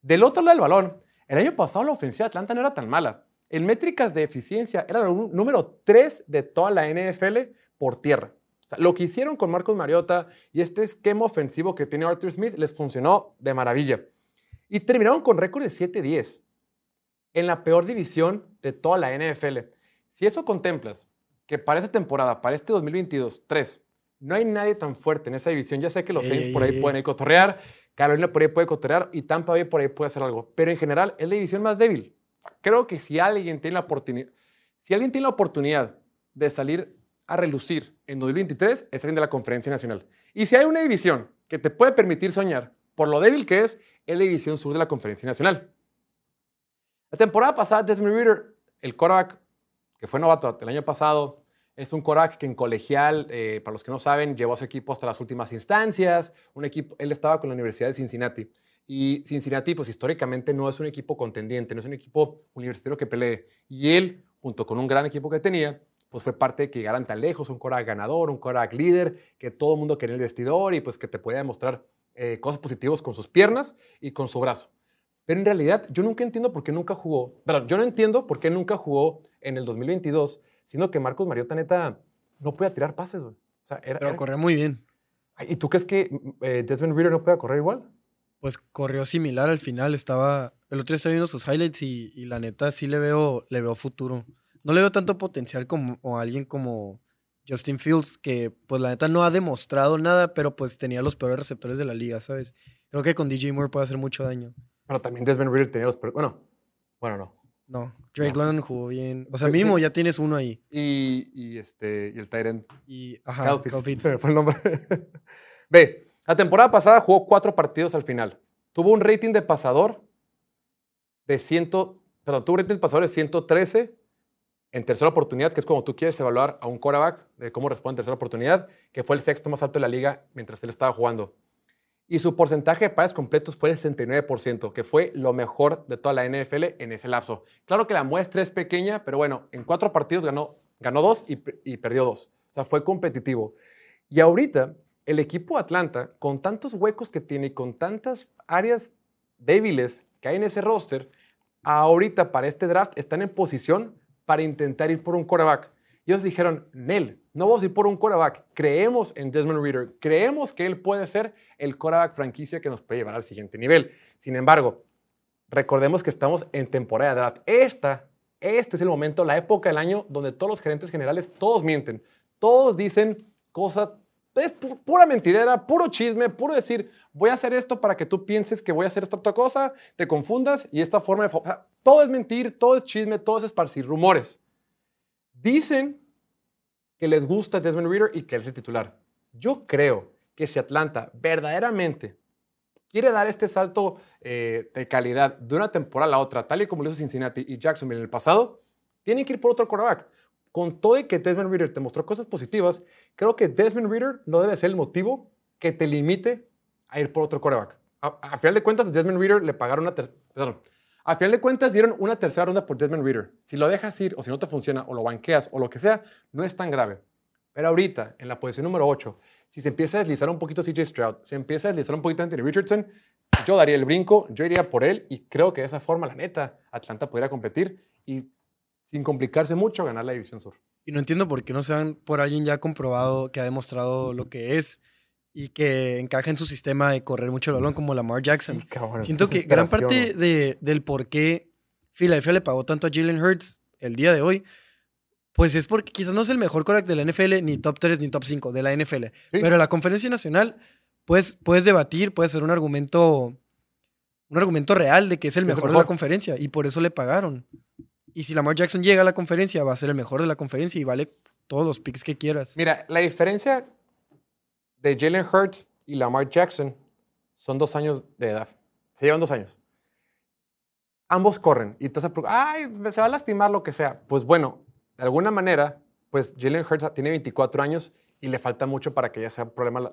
Del otro lado del balón, el año pasado la ofensiva de Atlanta no era tan mala. En métricas de eficiencia era el número 3 de toda la NFL por tierra. O sea, lo que hicieron con Marcos Mariota y este esquema ofensivo que tiene Arthur Smith les funcionó de maravilla. Y terminaron con récord de 7-10 en la peor división de toda la NFL. Si eso contemplas, que para esta temporada, para este 2022, 3, no hay nadie tan fuerte en esa división. Ya sé que los Saints por ahí pueden ir cotorrear, Carolina por ahí puede cotorrear y Tampa Bay por ahí puede hacer algo. Pero en general es la división más débil. Creo que si alguien tiene la oportunidad, si alguien tiene la oportunidad de salir a relucir en 2023, es alguien de la Conferencia Nacional. Y si hay una división que te puede permitir soñar por lo débil que es, es la división sur de la Conferencia Nacional. La temporada pasada, Desmond Reader, el quarterback que fue novato el año pasado, es un quarterback que en colegial, eh, para los que no saben, llevó a su equipo hasta las últimas instancias. Un equipo, él estaba con la Universidad de Cincinnati. Y Cincinnati, pues históricamente no es un equipo contendiente, no es un equipo universitario que pelee. Y él, junto con un gran equipo que tenía, pues fue parte de que llegaran tan lejos, un quarterback ganador, un quarterback líder, que todo el mundo quería el vestidor y pues que te podía demostrar eh, cosas positivas con sus piernas y con su brazo. Pero en realidad yo nunca entiendo por qué nunca jugó, perdón, yo no entiendo por qué nunca jugó en el 2022, sino que Marcos Mariota neta no podía tirar pases. O sea, era, Pero corría muy bien. ¿Y tú crees que eh, Desmond Reader no puede correr igual? Pues corrió similar al final, estaba, el otro día estaba viendo sus highlights y, y, la neta sí le veo, le veo futuro. No le veo tanto potencial como alguien como Justin Fields, que pues la neta no ha demostrado nada, pero pues tenía los peores receptores de la liga, ¿sabes? Creo que con DJ Moore puede hacer mucho daño. Pero también Desmond Reader tenía los peores. Bueno, bueno, no. No, Drake London jugó bien. O sea, mínimo ya tienes uno ahí. Y, y este, y el Tyrant. Y, ajá, Se fue el nombre. Ve, la temporada pasada jugó cuatro partidos al final. Tuvo un rating de pasador de 100, perdón, tuvo un rating de pasador de 113 en tercera oportunidad, que es como tú quieres evaluar a un quarterback de cómo responde en tercera oportunidad, que fue el sexto más alto de la liga mientras él estaba jugando. Y su porcentaje de pases completos fue el 69%, que fue lo mejor de toda la NFL en ese lapso. Claro que la muestra es pequeña, pero bueno, en cuatro partidos ganó, ganó dos y, perdió dos. O sea, fue competitivo. Y ahorita, el equipo Atlanta, con tantos huecos que tiene y con tantas áreas débiles que hay en ese roster, ahorita para este draft están en posición para intentar ir por un quarterback. Ellos dijeron, Nel, no vamos a ir por un quarterback. Creemos en Desmond Reader. Creemos que él puede ser el quarterback franquicia que nos puede llevar al siguiente nivel. Sin embargo, recordemos que estamos en temporada de draft. Esta, este es el momento, la época del año donde todos los gerentes generales, todos mienten. Todos dicen cosas, es pura mentirera, puro chisme, puro decir, voy a hacer esto para que tú pienses que voy a hacer esta otra cosa, te confundas y esta forma de... todo es mentir, todo es chisme, todo es esparcir rumores. Dicen que les gusta Desmond Reader y que él es el titular. Yo creo que si Atlanta verdaderamente quiere dar este salto eh, de calidad de una temporada a la otra, tal y como lo hizo Cincinnati y Jacksonville en el pasado, tienen que ir por otro quarterback. Con todo y que Desmond Reader te mostró cosas positivas, creo que Desmond Reader no debe ser el motivo que te limite a ir por otro quarterback. A, final de cuentas, Desmond Reader le pagaron una perdón, a final de cuentas, dieron una tercera ronda por Desmond Reader. Si lo dejas ir o si no te funciona o lo banqueas o lo que sea, no es tan grave. Pero ahorita, en la posición número 8, si se empieza a deslizar un poquito CJ Stroud, se empieza a deslizar un poquito Anthony Richardson, yo daría el brinco, yo iría por él y creo que de esa forma, la neta, Atlanta podría competir y sin complicarse mucho ganar la División Sur. Y no entiendo por qué no se van por alguien ya comprobado que ha demostrado lo que es y que encaja en su sistema de correr mucho el balón como Lamar Jackson. Siento que gran parte de, del por qué Philadelphia le pagó tanto a Jalen Hurts el día de hoy, pues es porque quizás no es el mejor quarterback de la NFL, ni top 3 ni top 5 de la NFL. Pero la conferencia nacional, pues, puedes debatir, puede ser un argumento, un argumento real de que es el mejor, de la conferencia y por eso le pagaron. Y si Lamar Jackson llega a la conferencia, va a ser el mejor de la conferencia y vale todos los picks que quieras. Mira, la diferencia de Jalen Hurts y Lamar Jackson son dos años de edad. Se llevan dos años. Ambos corren y te ay, se va a lastimar lo que sea. Pues bueno, de alguna manera, pues Jalen Hurts tiene 24 años y le falta mucho para que ya sea un problema.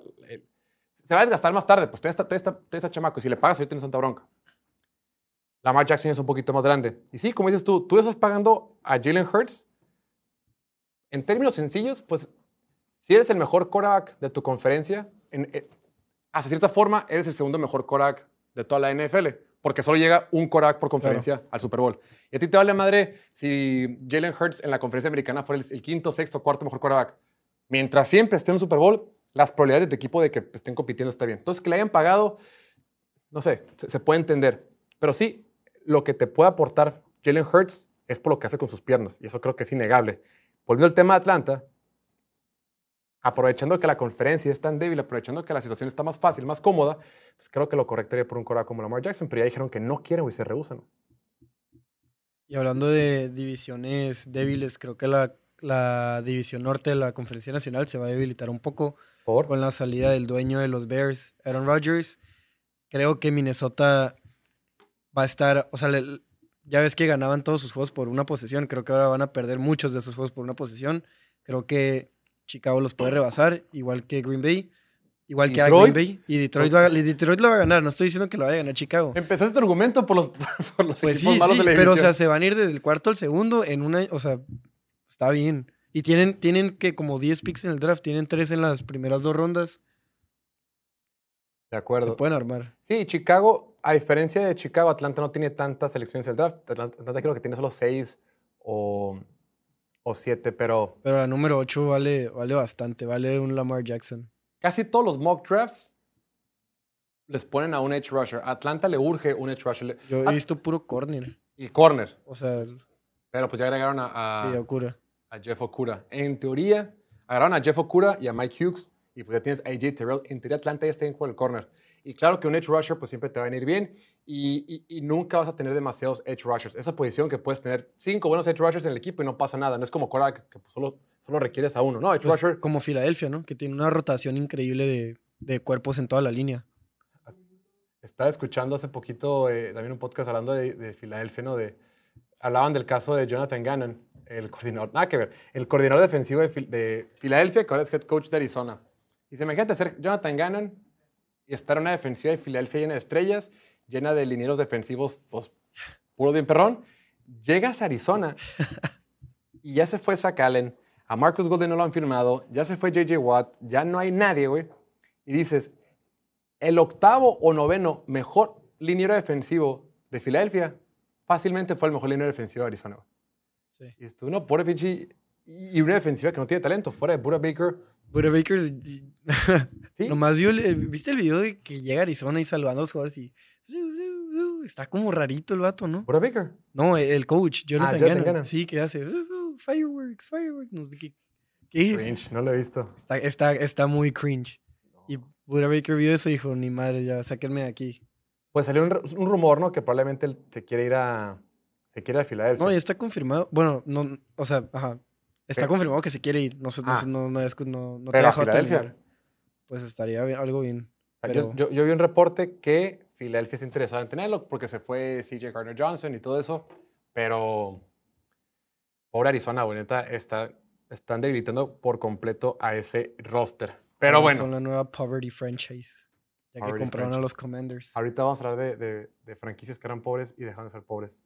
Se va a desgastar más tarde, pues todavía está, está, chamaco. Si le pagas, ahorita tienes tanta bronca. Lamar Jackson es un poquito más grande. Y sí, como dices tú, tú le estás pagando a Jalen Hurts. En términos sencillos, pues si eres el mejor quarterback de tu conferencia, en, eh, hasta cierta forma eres el segundo mejor quarterback de toda la NFL, porque solo llega un quarterback por conferencia al Super Bowl. Y a ti te vale madre si Jalen Hurts en la conferencia americana fuera el, quinto, sexto, cuarto mejor quarterback. Mientras siempre esté en un Super Bowl, las probabilidades de tu equipo de que estén compitiendo está bien. Entonces, que le hayan pagado, no sé, se, se puede entender. Pero sí, lo que te puede aportar Jalen Hurts es por lo que hace con sus piernas, y eso creo que es innegable. Volviendo al tema de Atlanta, aprovechando que la conferencia es tan débil, aprovechando que la situación está más fácil, más cómoda, pues creo que lo correcto sería por un cora como Lamar Jackson, pero ya dijeron que no quieren y se rehusan. Y hablando de divisiones débiles, creo que la, la, división norte de la Conferencia Nacional se va a debilitar un poco ¿Por? con la salida del dueño de los Bears, Aaron Rodgers. Creo que Minnesota va a estar, o sea, ya ves que ganaban todos sus juegos por una posesión, creo que ahora van a perder muchos de sus juegos por una posesión. Creo que Chicago los puede rebasar, igual que Green Bay. Igual que a Green Bay. Y Detroit, va, Detroit lo va a ganar. No estoy diciendo que lo vaya a ganar Chicago. Empezaste tu argumento por los, por los pues equipos malos de la Pero, o sea, se van a ir desde el cuarto al segundo en una... O sea, está bien. Y tienen, tienen que como 10 picks en el draft. Tienen 3 en las primeras dos rondas. De acuerdo. Se pueden armar. Sí, Chicago, a diferencia de Chicago, Atlanta no tiene tantas selecciones en el draft. Atlanta creo que tiene solo 6 o o siete, pero... Pero la número 8 vale, vale bastante, vale un Lamar Jackson. Casi todos los mock drafts les ponen a un edge rusher. A Atlanta le urge un edge rusher. Yo he visto puro corner. Y corner. O sea... Pero pues ya agregaron a... a sí, Okura. A Jeff Okura. En teoría, agarraron a Jeff Okura y a Mike Hughes y pues ya tienes a AJ Terrell. En teoría Atlanta ya está en por el corner. Y claro que un edge rusher pues siempre te va a venir bien y, nunca vas a tener demasiados edge rushers. Esa posición que puedes tener cinco buenos edge rushers en el equipo y no pasa nada. No es como Cora que, pues, solo, solo requieres a uno. No, edge pues, rusher. Como Filadelfia, ¿no? Que tiene una rotación increíble de, de cuerpos en toda la línea. Estaba escuchando hace poquito eh, también un podcast hablando de, Filadelfia, ¿no? De, hablaban del caso de Jonathan Gannon, el coordinador, nada que ver, el coordinador defensivo de, de Filadelfia, que ahora es head coach de Arizona. Y se imagínate ser Jonathan Gannon y estar en una defensiva de Filadelfia llena de estrellas, llena de linieros defensivos, pues, puro bien perrón. Llegas a Arizona y ya se fue Zach Allen, a Marcus Golden no lo han firmado, ya se fue JJ Watt, ya no hay nadie, güey. Y dices, el octavo o noveno mejor liniero defensivo de Filadelfia fácilmente fue el mejor liniero defensivo de Arizona. Sí. Y estuvo, no, pobre pinche Y una defensiva que no tiene talento, fuera de Buda Baker. Buda Baker, nomás vio, ¿viste el video de que llega a Arizona y saludando a los jugadores y... Está como rarito el vato, ¿no? ¿Buda Baker? No, el coach, Jonathan, ah, Jonathan Sí, que hace fireworks, fireworks. No sé qué. Cringe, no lo he visto. Está, está, está muy cringe. Y Buda Baker vio eso y dijo, ni madre, ya, sáquenme de aquí. Pues salió un, un rumor, ¿no? Que probablemente él se quiere ir a... Se quiere ir a Filadelfia. No, ya está confirmado. Bueno, no, o sea, ajá. Está confirmado que se quiere ir. No sé, no, ah. no, no, no, no, te a Filadelfia. Pues estaría algo bien. Yo, yo, yo, vi un reporte que Filadelfia está interesado en tenerlo porque se fue CJ Gardner Johnson y todo eso. Pero pobre Arizona, bonita, está, están debilitando por completo a ese roster. Pero bueno. Son la nueva Poverty Franchise. Ya que compraron a los Commanders. Ahorita vamos a hablar de, de, franquicias que eran pobres y dejaron de ser pobres.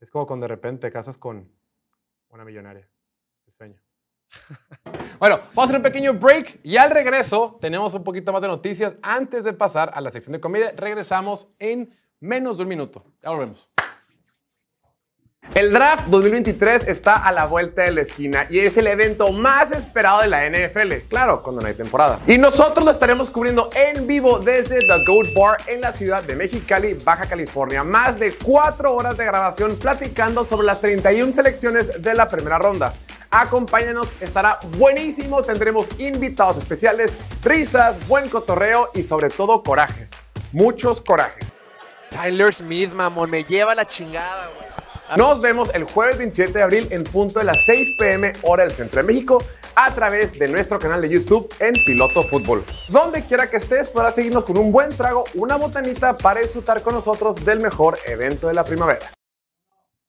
Es como cuando de repente te casas con una millonaria. Bueno, vamos a hacer un pequeño break y al regreso tenemos un poquito más de noticias. Antes de pasar a la sección de comida, regresamos en menos de un minuto. Ya volvemos. El draft 2023 está a la vuelta de la esquina y es el evento más esperado de la NFL, claro, cuando no hay temporada. Y nosotros lo estaremos cubriendo en vivo desde The Goat Bar en la ciudad de Mexicali, Baja California. Más de cuatro horas de grabación platicando sobre las 31 selecciones de la primera ronda. Acompáñanos, estará buenísimo, tendremos invitados especiales, risas, buen cotorreo y sobre todo corajes. Muchos corajes. Tyler Smith, mamón, me lleva la chingada, güey. Nos vemos el jueves 27 de abril en punto de las 6 pm hora del centro de México a través de nuestro canal de YouTube en Piloto Fútbol. Donde quiera que estés podrás seguirnos con un buen trago, una botanita para disfrutar con nosotros del mejor evento de la primavera.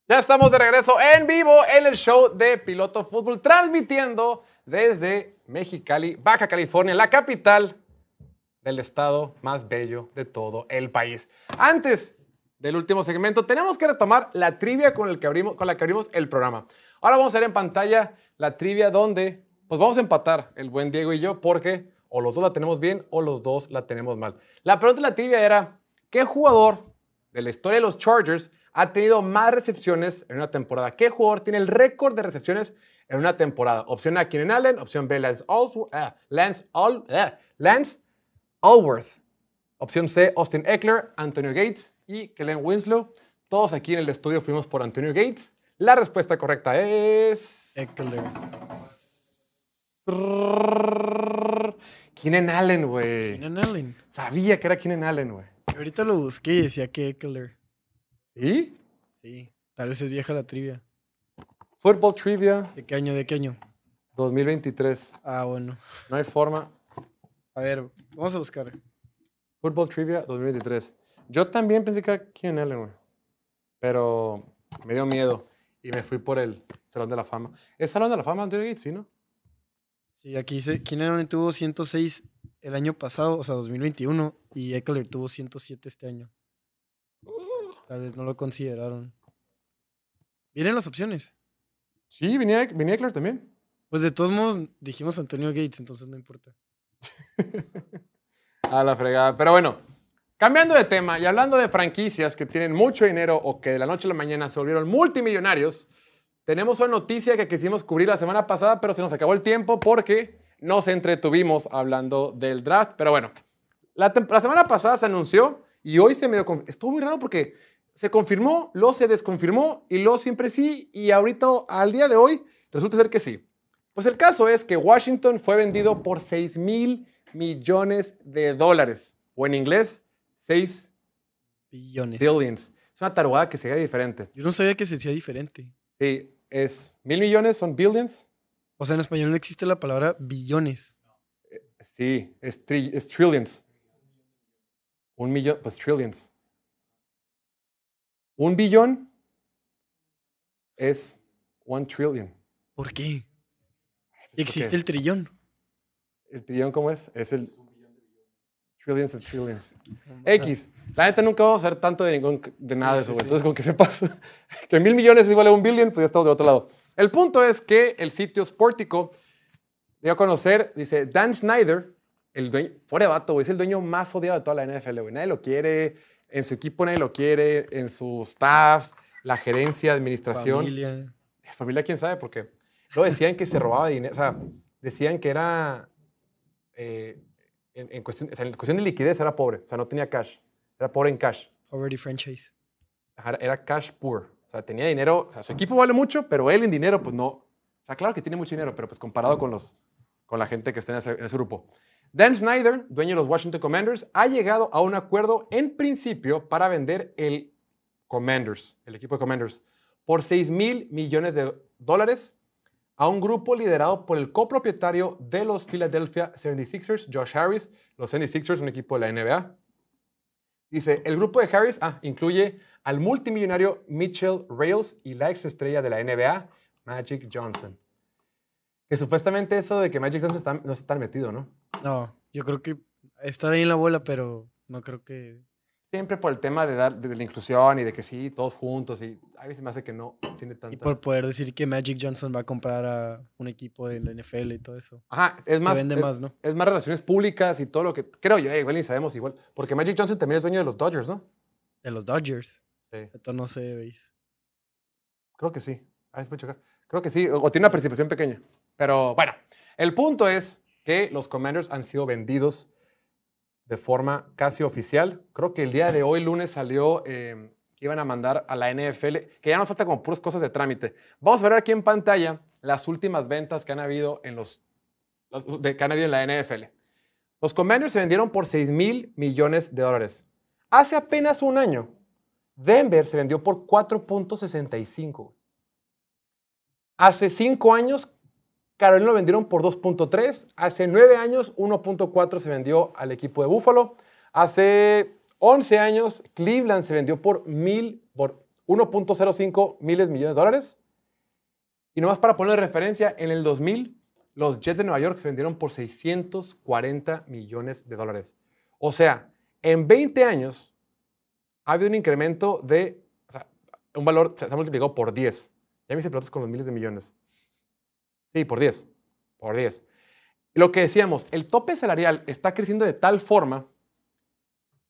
Ya estamos de regreso en vivo en el show de Piloto Fútbol, transmitiendo desde Mexicali, Baja California, la capital del estado más bello de todo el país. Antes del último segmento, tenemos que retomar la trivia con, el que abrimos, con la que abrimos el programa. Ahora vamos a ver en pantalla la trivia donde, pues vamos a empatar el buen Diego y yo, porque o los dos la tenemos bien o los dos la tenemos mal. La pregunta de la trivia era, ¿qué jugador de la historia de los Chargers ha tenido más recepciones en una temporada? ¿Qué jugador tiene el récord de recepciones en una temporada? Opción A, Keenan Allen. Opción B, Lance, ah, Lance, ah, Lance Allworth. Opción C, Austin Eckler, Antonio Gates y Kellen Winslow. Todos aquí en el estudio fuimos por Antonio Gates. La respuesta correcta es. Eckler. Keenan Allen, güey. Keenan Allen. Sabía que era Keenan Allen, güey. Ahorita lo busqué y decía que Eckler. ¿Sí? Sí. Tal vez es vieja la trivia. Football trivia. ¿De qué año? ¿De qué año? 2023. Ah, bueno. No hay forma. A ver, vamos a buscar. Football trivia 2023. Yo también pensé que era Keenan Allen, güey. Pero me dio miedo y me fui por el Salón de la Fama. ¿Es Salón de la Fama Antonio Gates, sí, no? Sí, aquí dice, Keenan Allen tuvo 106 el año pasado, o sea, 2021, y Eckler tuvo 107 este año. Tal vez no lo consideraron. Vienen las opciones. Sí, venía, venía Eckler también. Pues de todos modos dijimos Antonio Gates, entonces no importa. A la fregada. Pero bueno, Cambiando de tema y hablando de franquicias que tienen mucho dinero o que de la noche a la mañana se volvieron multimillonarios, tenemos una noticia que quisimos cubrir la semana pasada, pero se nos acabó el tiempo porque nos entretuvimos hablando del draft. Pero bueno, la, semana pasada se anunció y hoy se me dio... Estuvo muy raro porque se confirmó, luego se desconfirmó y luego siempre sí y ahorita al día de hoy resulta ser que sí. Pues el caso es que Washington fue vendido por 6 mil millones de dólares, o en inglés, 6 billones. Billions. Es una tarugada que se diferente. Yo no sabía que se decía diferente. Sí, es mil millones, son billions. O sea, en español no existe la palabra billones. Eh, sí, es, es trillions. Un millón, pues trillions. Un billón es one trillion. ¿Por qué? Existe el trillón. ¿El trillón cómo es? Es el Trillions of trillions. X. La neta nunca vamos a hacer tanto de, ningún, de nada de eso, Entonces, con que sepas que mil millones es igual a un billion, pues ya estamos del otro lado. El punto es que el sitio Sportico dio a conocer, dice, Dan Snyder, el dueño, fuera de vato, es el dueño más odiado de toda la NFL, güey. Nadie lo quiere, en su equipo nadie lo quiere, en su staff, la gerencia, administración. Familia. Familia, quién sabe, porque Luego decían que se robaba dinero. O sea, decían que era. eh, en, en cuestión, o sea, en cuestión de liquidez era pobre. O sea, no tenía cash. Era pobre en cash. Poverty franchise. Era cash poor. O sea, tenía dinero. O sea, su equipo vale mucho, pero él en dinero, pues no. O sea, claro que tiene mucho dinero, pero pues comparado con, los, con la gente que está en ese, en ese grupo. Dan Snyder, dueño de los Washington Commanders, ha llegado a un acuerdo en principio para vender el Commanders, el equipo de Commanders, por 6 mil millones de dólares a un grupo liderado por el copropietario de los Philadelphia 76ers, Josh Harris. Los 76ers, un equipo de la NBA. Dice, el grupo de Harris ah, incluye al multimillonario Mitchell Rails y la ex estrella de la NBA, Magic Johnson. Que supuestamente eso de que Magic Johnson no está tan metido, ¿no? No, yo creo que estar ahí en la bola, pero no creo que. Siempre por el tema de, dar, de la inclusión y de que sí, todos juntos. Y a veces me hace que no tiene tanta... Y por poder decir que Magic Johnson va a comprar a un equipo de la NFL y todo eso. Ajá, es más, vende es, más, ¿no? es más relaciones públicas y todo lo que... Creo yo, eh, igual ni sabemos igual. Porque Magic Johnson también es dueño de los Dodgers, ¿no? De los Dodgers. Sí. Esto no sé, ¿veis? Creo que sí. A ver, voy a checar. Creo que sí. O, o tiene una participación pequeña. Pero bueno, el punto es que los Commanders han sido vendidos de forma casi oficial. Creo que el día de hoy, lunes, salió eh, que iban a mandar a la NFL, que ya nos falta como puras cosas de trámite. Vamos a ver aquí en pantalla las últimas ventas que han habido en los, los- de, que han habido en la NFL. Los Commanders se vendieron por 6 mil millones de dólares. Hace apenas un año, Denver se vendió por 4.65. Hace cinco años, Carolina lo vendieron por 2.3. Hace nueve años, 1.4 se vendió al equipo de Buffalo. Hace 11 años, Cleveland se vendió por, mil, por 1.05 miles millones de dólares. Y nomás para poner referencia, en el 2000, los Jets de Nueva York se vendieron por 640 millones de dólares. O sea, en 20 años ha habido un incremento de, o sea, un valor se ha multiplicado por 10. Ya me hice con los miles de millones. Sí, por 10. Por 10. Lo que decíamos, el tope salarial está creciendo de tal forma,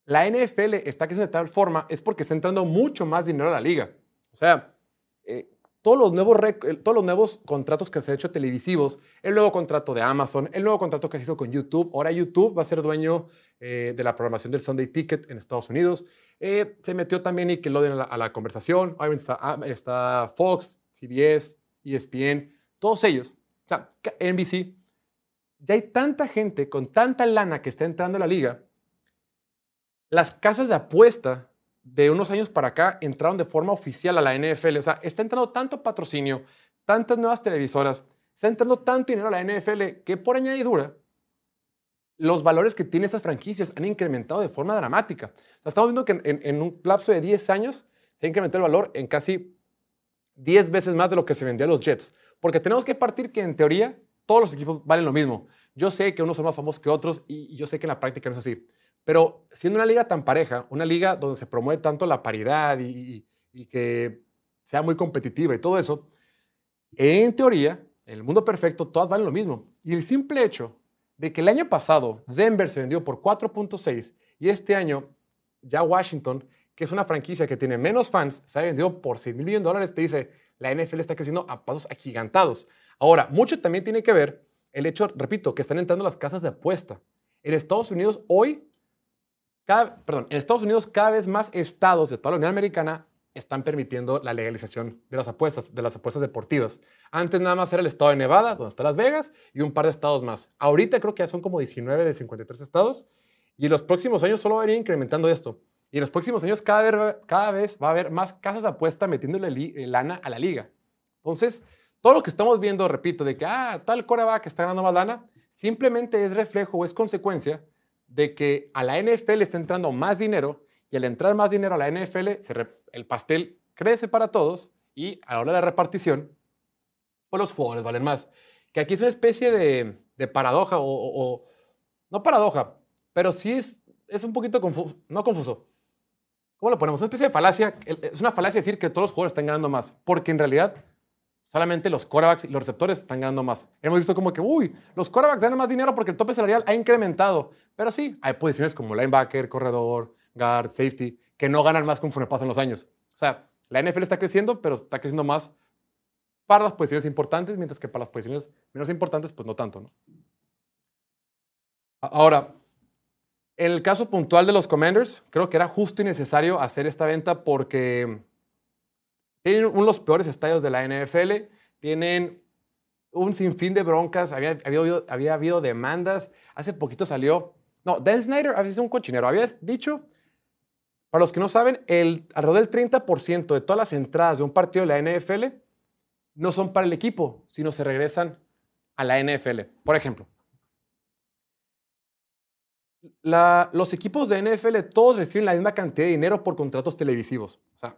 la NFL está creciendo de tal forma, es porque está entrando mucho más dinero a la liga. O sea, eh, todos, los nuevos eh, todos los nuevos contratos que se han hecho televisivos, el nuevo contrato de Amazon, el nuevo contrato que se hizo con YouTube, ahora YouTube va a ser dueño eh, de la programación del Sunday Ticket en Estados Unidos. Se metió también Nickelodeon a la, a la conversación. Obviamente está, ah, está Fox, CBS, ESPN, todos ellos. O sea, NBC. Ya hay tanta gente con tanta lana que está entrando a la liga. Las casas de apuesta de unos años para acá entraron de forma oficial a la NFL. O sea, está entrando tanto patrocinio, tantas nuevas televisoras, está entrando tanto dinero a la NFL que por añadidura los valores que tienen estas franquicias han incrementado de forma dramática. O sea, estamos viendo que en, un lapso de 10 años se ha incrementado el valor en casi 10 veces más de lo que se vendía a los Jets. Porque tenemos que partir que en teoría todos los equipos valen lo mismo. Yo sé que unos son más famosos que otros y, yo sé que en la práctica no es así. Pero siendo una liga tan pareja, una liga donde se promueve tanto la paridad y que sea muy competitiva y todo eso, en teoría, en el mundo perfecto, todas valen lo mismo. Y el simple hecho de que el año pasado Denver se vendió por 4.6 y este año ya Washington, que es una franquicia que tiene menos fans, se ha vendido por 6 mil millones de dólares, te dice, la NFL está creciendo a pasos agigantados. Ahora, mucho también tiene que ver el hecho, repito, que están entrando las casas de apuesta. En Estados Unidos hoy, cada, perdón, en Estados Unidos cada vez más estados de toda la Unión Americana están permitiendo la legalización de las apuestas, de las apuestas deportivas. Antes nada más era el estado de Nevada, donde está Las Vegas, y un par de estados más. Ahorita creo que ya son como 19 de 53 estados, y en los próximos años solo va a ir incrementando esto. Y en los próximos años cada vez, cada vez va a haber más casas de apuesta metiéndole eh, lana a la liga. Entonces, todo lo que estamos viendo, repito, de que ah, tal coreback está ganando más lana, simplemente es reflejo o es consecuencia de que a la NFL está entrando más dinero y al entrar más dinero a la NFL, se el pastel crece para todos y a la hora de la repartición, pues los jugadores valen más. Que aquí es una especie de, de paradoja o, o- o- no paradoja, pero sí es, es un poquito confuso, no confuso. ¿Cómo lo ponemos? Una especie de falacia. Es una falacia decir que todos los jugadores están ganando más, porque en realidad solamente los quarterbacks y los receptores están ganando más. Hemos visto como que, uy, los quarterbacks ganan más dinero porque el tope salarial ha incrementado. Pero sí, hay posiciones como linebacker, corredor, guard, safety, que no ganan más conforme pasan los años. O sea, la NFL está creciendo, pero está creciendo más para las posiciones importantes, mientras que para las posiciones menos importantes, pues no tanto, ¿no? Ahora, en el caso puntual de los Commanders, creo que era justo y necesario hacer esta venta porque tienen uno de los peores estadios de la NFL, tienen un sinfín de broncas, había, habido, demandas, hace poquito salió, no, Dan Snyder había sido un cochinero, había dicho, para los que no saben, el, alrededor del 30% de todas las entradas de un partido de la NFL no son para el equipo, sino se regresan a la NFL. Por ejemplo, los equipos de NFL todos reciben la misma cantidad de dinero por contratos televisivos. O sea,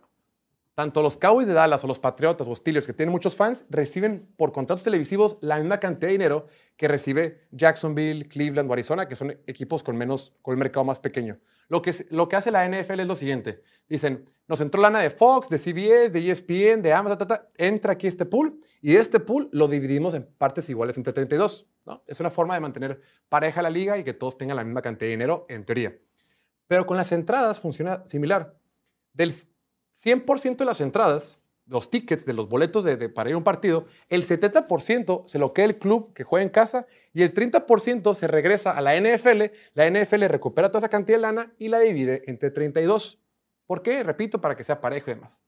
tanto los Cowboys de Dallas o los Patriotas o Steelers, que tienen muchos fans, reciben por contratos televisivos la misma cantidad de dinero que recibe Jacksonville, Cleveland o Arizona, que son equipos con, menos, con el mercado más pequeño. Lo que, lo que hace la NFL es lo siguiente. Dicen, nos entró lana de Fox, de CBS, de ESPN, de Amazon, ta, entra aquí este pool y este pool lo dividimos en partes iguales entre 32. ¿no? Es una forma de mantener pareja la liga y que todos tengan la misma cantidad de dinero, en teoría. Pero con las entradas funciona similar. Del 100% de las entradas, los tickets de los boletos de, de- para ir a un partido, el 70% se lo queda el club que juega en casa y el 30% se regresa a la NFL. La NFL recupera toda esa cantidad de lana y la divide entre 32. ¿Por qué? Repito, para que sea parejo y demás.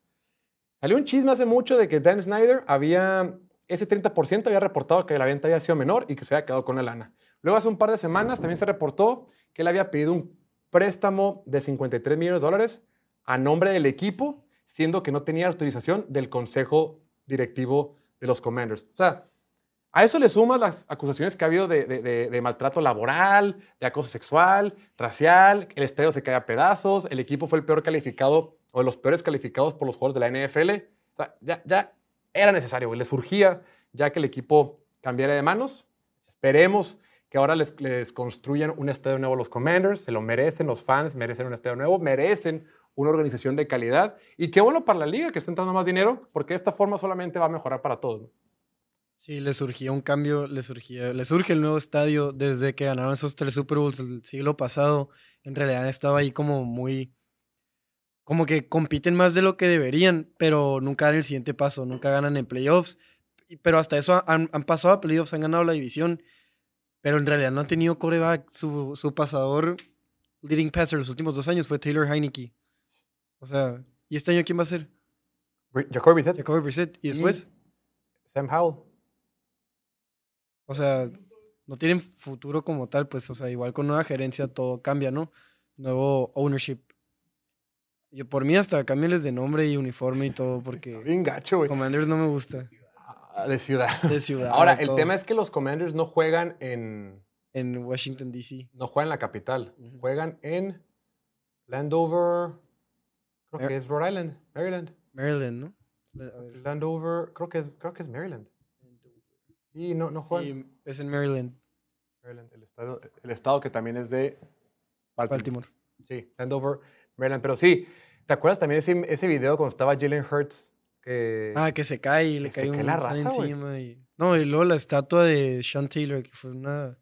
Salió un chisme hace mucho de que Dan Snyder había, ese 30% había reportado que la venta había sido menor y que se había quedado con la lana. Luego, hace un par de semanas, también se reportó que él había pedido un préstamo de 53 millones de dólares a nombre del equipo, siendo que no tenía autorización del consejo directivo de los Commanders. O sea, a eso le sumas las acusaciones que ha habido de, de- maltrato laboral, de acoso sexual, racial, el estadio se cae a pedazos, el equipo fue el peor calificado o de los peores calificados por los jugadores de la NFL. O sea, ya, ya era necesario, le surgía ya que el equipo cambiara de manos. Esperemos que ahora les, les construyan un estadio nuevo los Commanders, se lo merecen, los fans merecen un estadio nuevo, merecen una organización de calidad y qué bueno para la liga que está entrando más dinero, porque de esta forma solamente va a mejorar para todos. ¿no? Sí, le surgía un cambio, le surgía, le surge el nuevo estadio desde que ganaron esos tres Super Bowls el siglo pasado. En realidad han estado ahí como muy, como que compiten más de lo que deberían, pero nunca dan el siguiente paso, nunca ganan en playoffs. Pero hasta eso han, han pasado a playoffs, han ganado la división, pero en realidad no han tenido coreback. Su, su pasador leading passer los últimos dos años fue Taylor Heineke. O sea, ¿y este año quién va a ser? Jacoby Brissett, Jacoby Brissett. ¿Y Y- después? Sam Howell. O sea, no tienen futuro como tal, pues, o sea, igual con nueva gerencia todo cambia, ¿no? Nuevo ownership. Yo por mí hasta cámbiales de nombre y uniforme y todo, porque Bien gacho, güey. Commanders no me gusta. Ah, De ciudad. De ciudad. Ahora, el todo. tema es que los Commanders no juegan en, En Washington, D.C. no juegan en la capital, juegan en Landover, creo Mer- que es Rhode Island, Maryland. Maryland, ¿no? Landover, creo que es, creo que es Maryland. Sí, no, no juegan. Sí, es en Maryland, Maryland, el estado, el estado que también es de Baltimore. Baltimore. Sí, Landover, Maryland. Pero sí, ¿te acuerdas también ese, ese video cuando estaba Jalen Hurts? Que Ah, que se cae y le cae un la raza, encima. Y... No, y luego la estatua de Sean Taylor, que fue una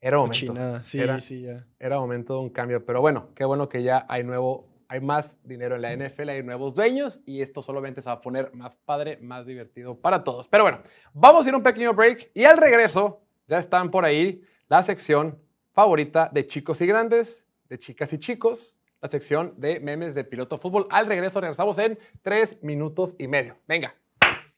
era momento. cochinada. Sí, Era- sí, ya. era momento de un cambio. Pero bueno, qué bueno que ya hay nuevo, hay más dinero en la NFL, hay nuevos dueños y esto solamente se va a poner más padre, más divertido para todos. Pero bueno, vamos a ir a un pequeño break y al regreso ya están por ahí la sección favorita de chicos y grandes, de chicas y chicos, la sección de memes de piloto fútbol. Al regreso regresamos en tres minutos y medio. Venga.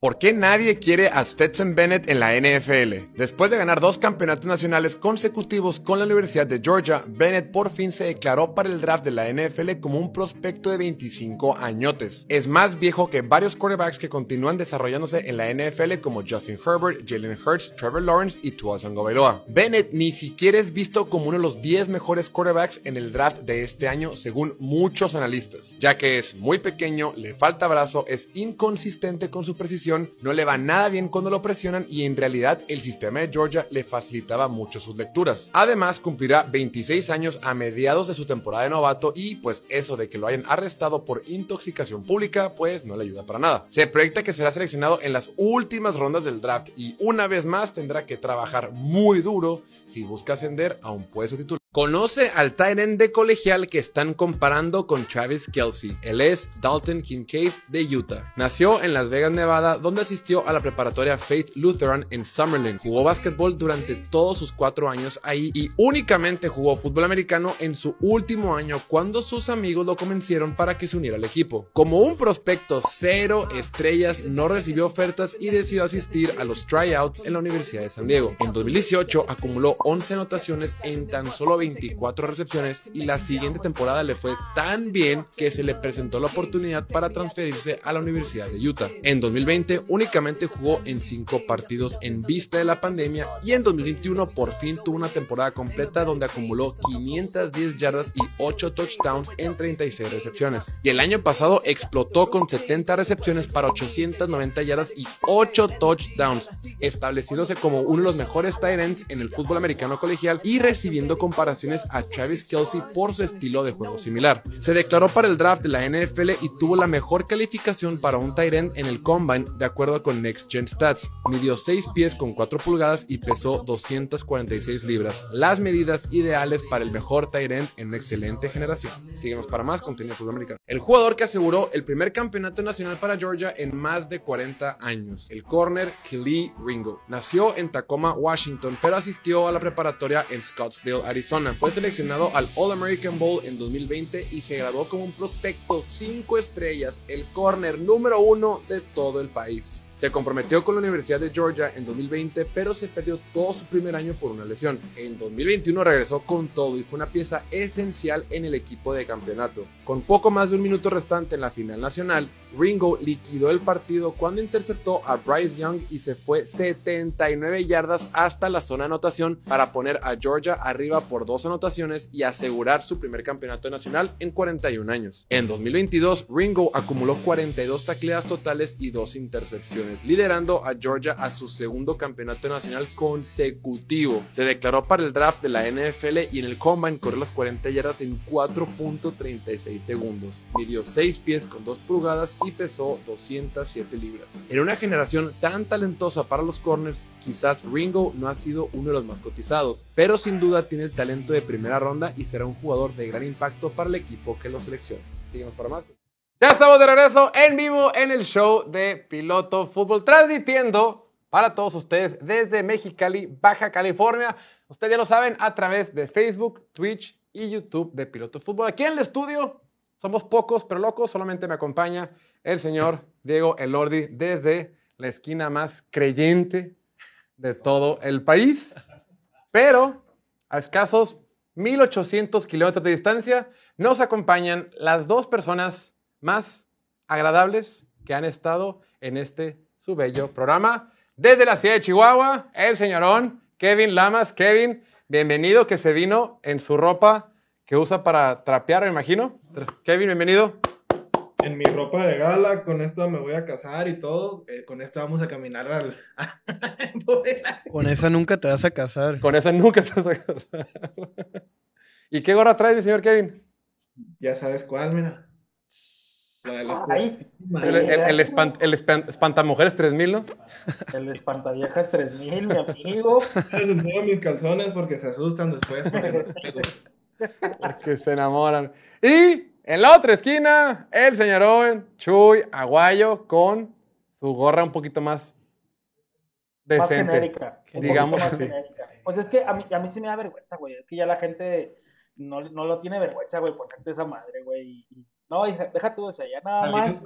¿Por qué nadie quiere a Stetson Bennett en la NFL? Después de ganar dos campeonatos nacionales consecutivos con la Universidad de Georgia, Bennett por fin se declaró para el draft de la NFL como un prospecto de 25 añotes. Es más viejo que varios quarterbacks que continúan desarrollándose en la NFL como Justin Herbert, Jalen Hurts, Trevor Lawrence y Tua Tagovailoa. Bennett ni siquiera es visto como uno de los 10 mejores quarterbacks en el draft de este año según muchos analistas, ya que es muy pequeño, le falta brazo, es inconsistente con su precisión, no le va nada bien cuando lo presionan y en realidad el sistema de Georgia le facilitaba mucho sus lecturas. Además, cumplirá 26 años a mediados de su temporada de novato y pues eso de que lo hayan arrestado por intoxicación pública pues no le ayuda para nada. Se proyecta que será seleccionado en las últimas rondas del draft y una vez más tendrá que trabajar muy duro si busca ascender a un puesto titular. Conoce al Tyrant de colegial que están comparando con Travis Kelsey. Él es Dalton Kincaid de Utah. Nació en Las Vegas, Nevada, donde asistió a la preparatoria Faith Lutheran en Summerlin. Jugó básquetbol durante todos sus cuatro años ahí y únicamente jugó fútbol americano en su último año cuando sus amigos lo convencieron para que se uniera al equipo. Como un prospecto cero estrellas, no recibió ofertas y decidió asistir a los tryouts en la Universidad de San Diego. En 2018 acumuló 11 anotaciones en tan solo 24 recepciones y la siguiente temporada le fue tan bien que se le presentó la oportunidad para transferirse a la Universidad de Utah. En 2020 únicamente jugó en 5 partidos en vista de la pandemia y en 2021 por fin tuvo una temporada completa donde acumuló 510 yardas y 8 touchdowns en 36 recepciones. Y el año pasado explotó con 70 recepciones para 890 yardas y 8 touchdowns, estableciéndose como uno de los mejores tight ends en el fútbol americano colegial y recibiendo comparaciones a Travis Kelsey por su estilo de juego similar. Se declaró para el draft de la NFL y tuvo la mejor calificación para un tight end en el combine de acuerdo con Next Gen Stats. Midió 6 pies con 4 pulgadas y pesó 246 libras, las medidas ideales para el mejor tight end en una excelente generación. Síguenos para más contenido fútbol americano. El jugador que aseguró el primer campeonato nacional para Georgia en más de 40 años, el corner Kelly Ringo. Nació en Tacoma, Washington, pero asistió a la preparatoria en Scottsdale, Arizona fue seleccionado al All American Bowl en 2020 y se graduó como un prospecto 5 estrellas, el corner número uno de todo el país. Se comprometió con la Universidad de Georgia en 2020, pero se perdió todo su primer año por una lesión. En 2021 regresó con todo y fue una pieza esencial en el equipo de campeonato. Con poco más de un minuto restante en la final nacional, Ringo liquidó el partido cuando interceptó a Bryce Young y se fue 79 yardas hasta la zona de anotación para poner a Georgia arriba por dos anotaciones y asegurar su primer campeonato nacional en 41 años. En 2022, Ringo acumuló 42 tacleadas totales y dos intercepciones liderando a Georgia a su segundo campeonato nacional consecutivo. Se declaró para el draft de la NFL y en el combine corrió las 40 yardas en 4.36 segundos. Midió 6 pies con 2 pulgadas y pesó 207 libras. En una generación tan talentosa para los corners, quizás Ringo no ha sido uno de los más cotizados, pero sin duda tiene el talento de primera ronda y será un jugador de gran impacto para el equipo que lo selecciona. Seguimos para más. Ya estamos de regreso en vivo en el show de Piloto Fútbol, transmitiendo para todos ustedes desde Mexicali, Baja California. Ustedes ya lo saben a través de Facebook, Twitch y YouTube de Piloto Fútbol. Aquí en el estudio somos pocos pero locos, solamente me acompaña el señor Diego Elordi desde la esquina más creyente de todo el país. Pero a escasos 1800 kilómetros de distancia nos acompañan las dos personas más agradables que han estado en este su bello programa. Desde la ciudad de Chihuahua, el señorón Kevin Lamas. Kevin, bienvenido que se vino en su ropa que usa para trapear, me imagino. Kevin, bienvenido. En mi ropa de gala, con esto me voy a casar y todo. Eh, con esto vamos a caminar al. con esa nunca te vas a casar. Con esa nunca te vas a casar. ¿Y qué gorra traes, mi señor Kevin? Ya sabes cuál, mira. El, el, el, espantamujeres 3000, ¿no? El espantaviejas 3000, mi amigo. Les enseño mis calzones porque se asustan después. Porque, se enamoran. Y en la otra esquina, el señor Owen, Chuy, Aguayo, con su gorra un poquito más decente. digamos así. Pues es que a mí, a mí sí me da vergüenza, güey. Es que ya la gente no, no lo tiene vergüenza, güey, por esa madre, güey. Y no, deja, todo eso, ya nada más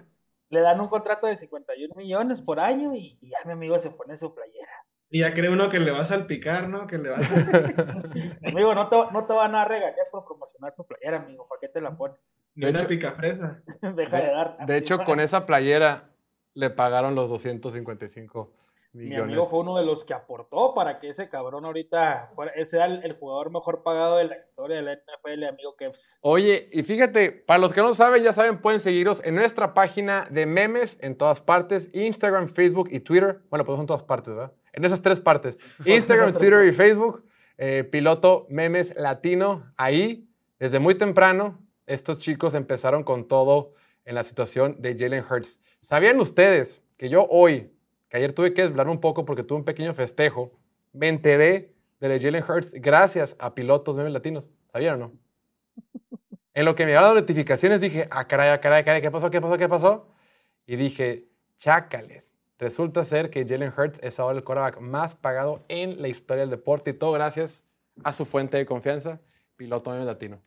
le dan un contrato de 51 millones por año y, ya mi amigo se pone su playera. Y ya cree uno que le va a salpicar, ¿no? Que le va a... amigo, no te, no te van a regañar por promocionar su playera, amigo. ¿Para qué te la pones? Ni una picafresa. Deja de, dar. De hecho, con esa playera le pagaron los 255 mi amigo fue uno de los que aportó para que ese cabrón ahorita sea el, jugador mejor pagado de la historia de la NFL, amigo Kevs. Oye, y fíjate, para los que no saben, ya saben, pueden seguirnos en nuestra página de memes en todas partes, Instagram, Facebook y Twitter. Bueno, pues son todas partes, ¿verdad? En esas tres partes. Instagram, Twitter y Facebook. Eh, piloto Memes Latino. Ahí, desde muy temprano, estos chicos empezaron con todo en la situación de Jalen Hurts. ¿Sabían ustedes que yo hoy, que ayer tuve que desvelar un poco porque tuve un pequeño festejo, me enteré de Jalen Hurts gracias a pilotos memes latinos. ¿Sabían o no? En lo que me llegaron las notificaciones dije, ah, caray, ah, caray, caray, ¿qué pasó, qué pasó, qué pasó? Y dije, chácales. Resulta ser que Jalen Hurts es ahora el quarterback más pagado en la historia del deporte y todo gracias a su fuente de confianza, piloto memes latino.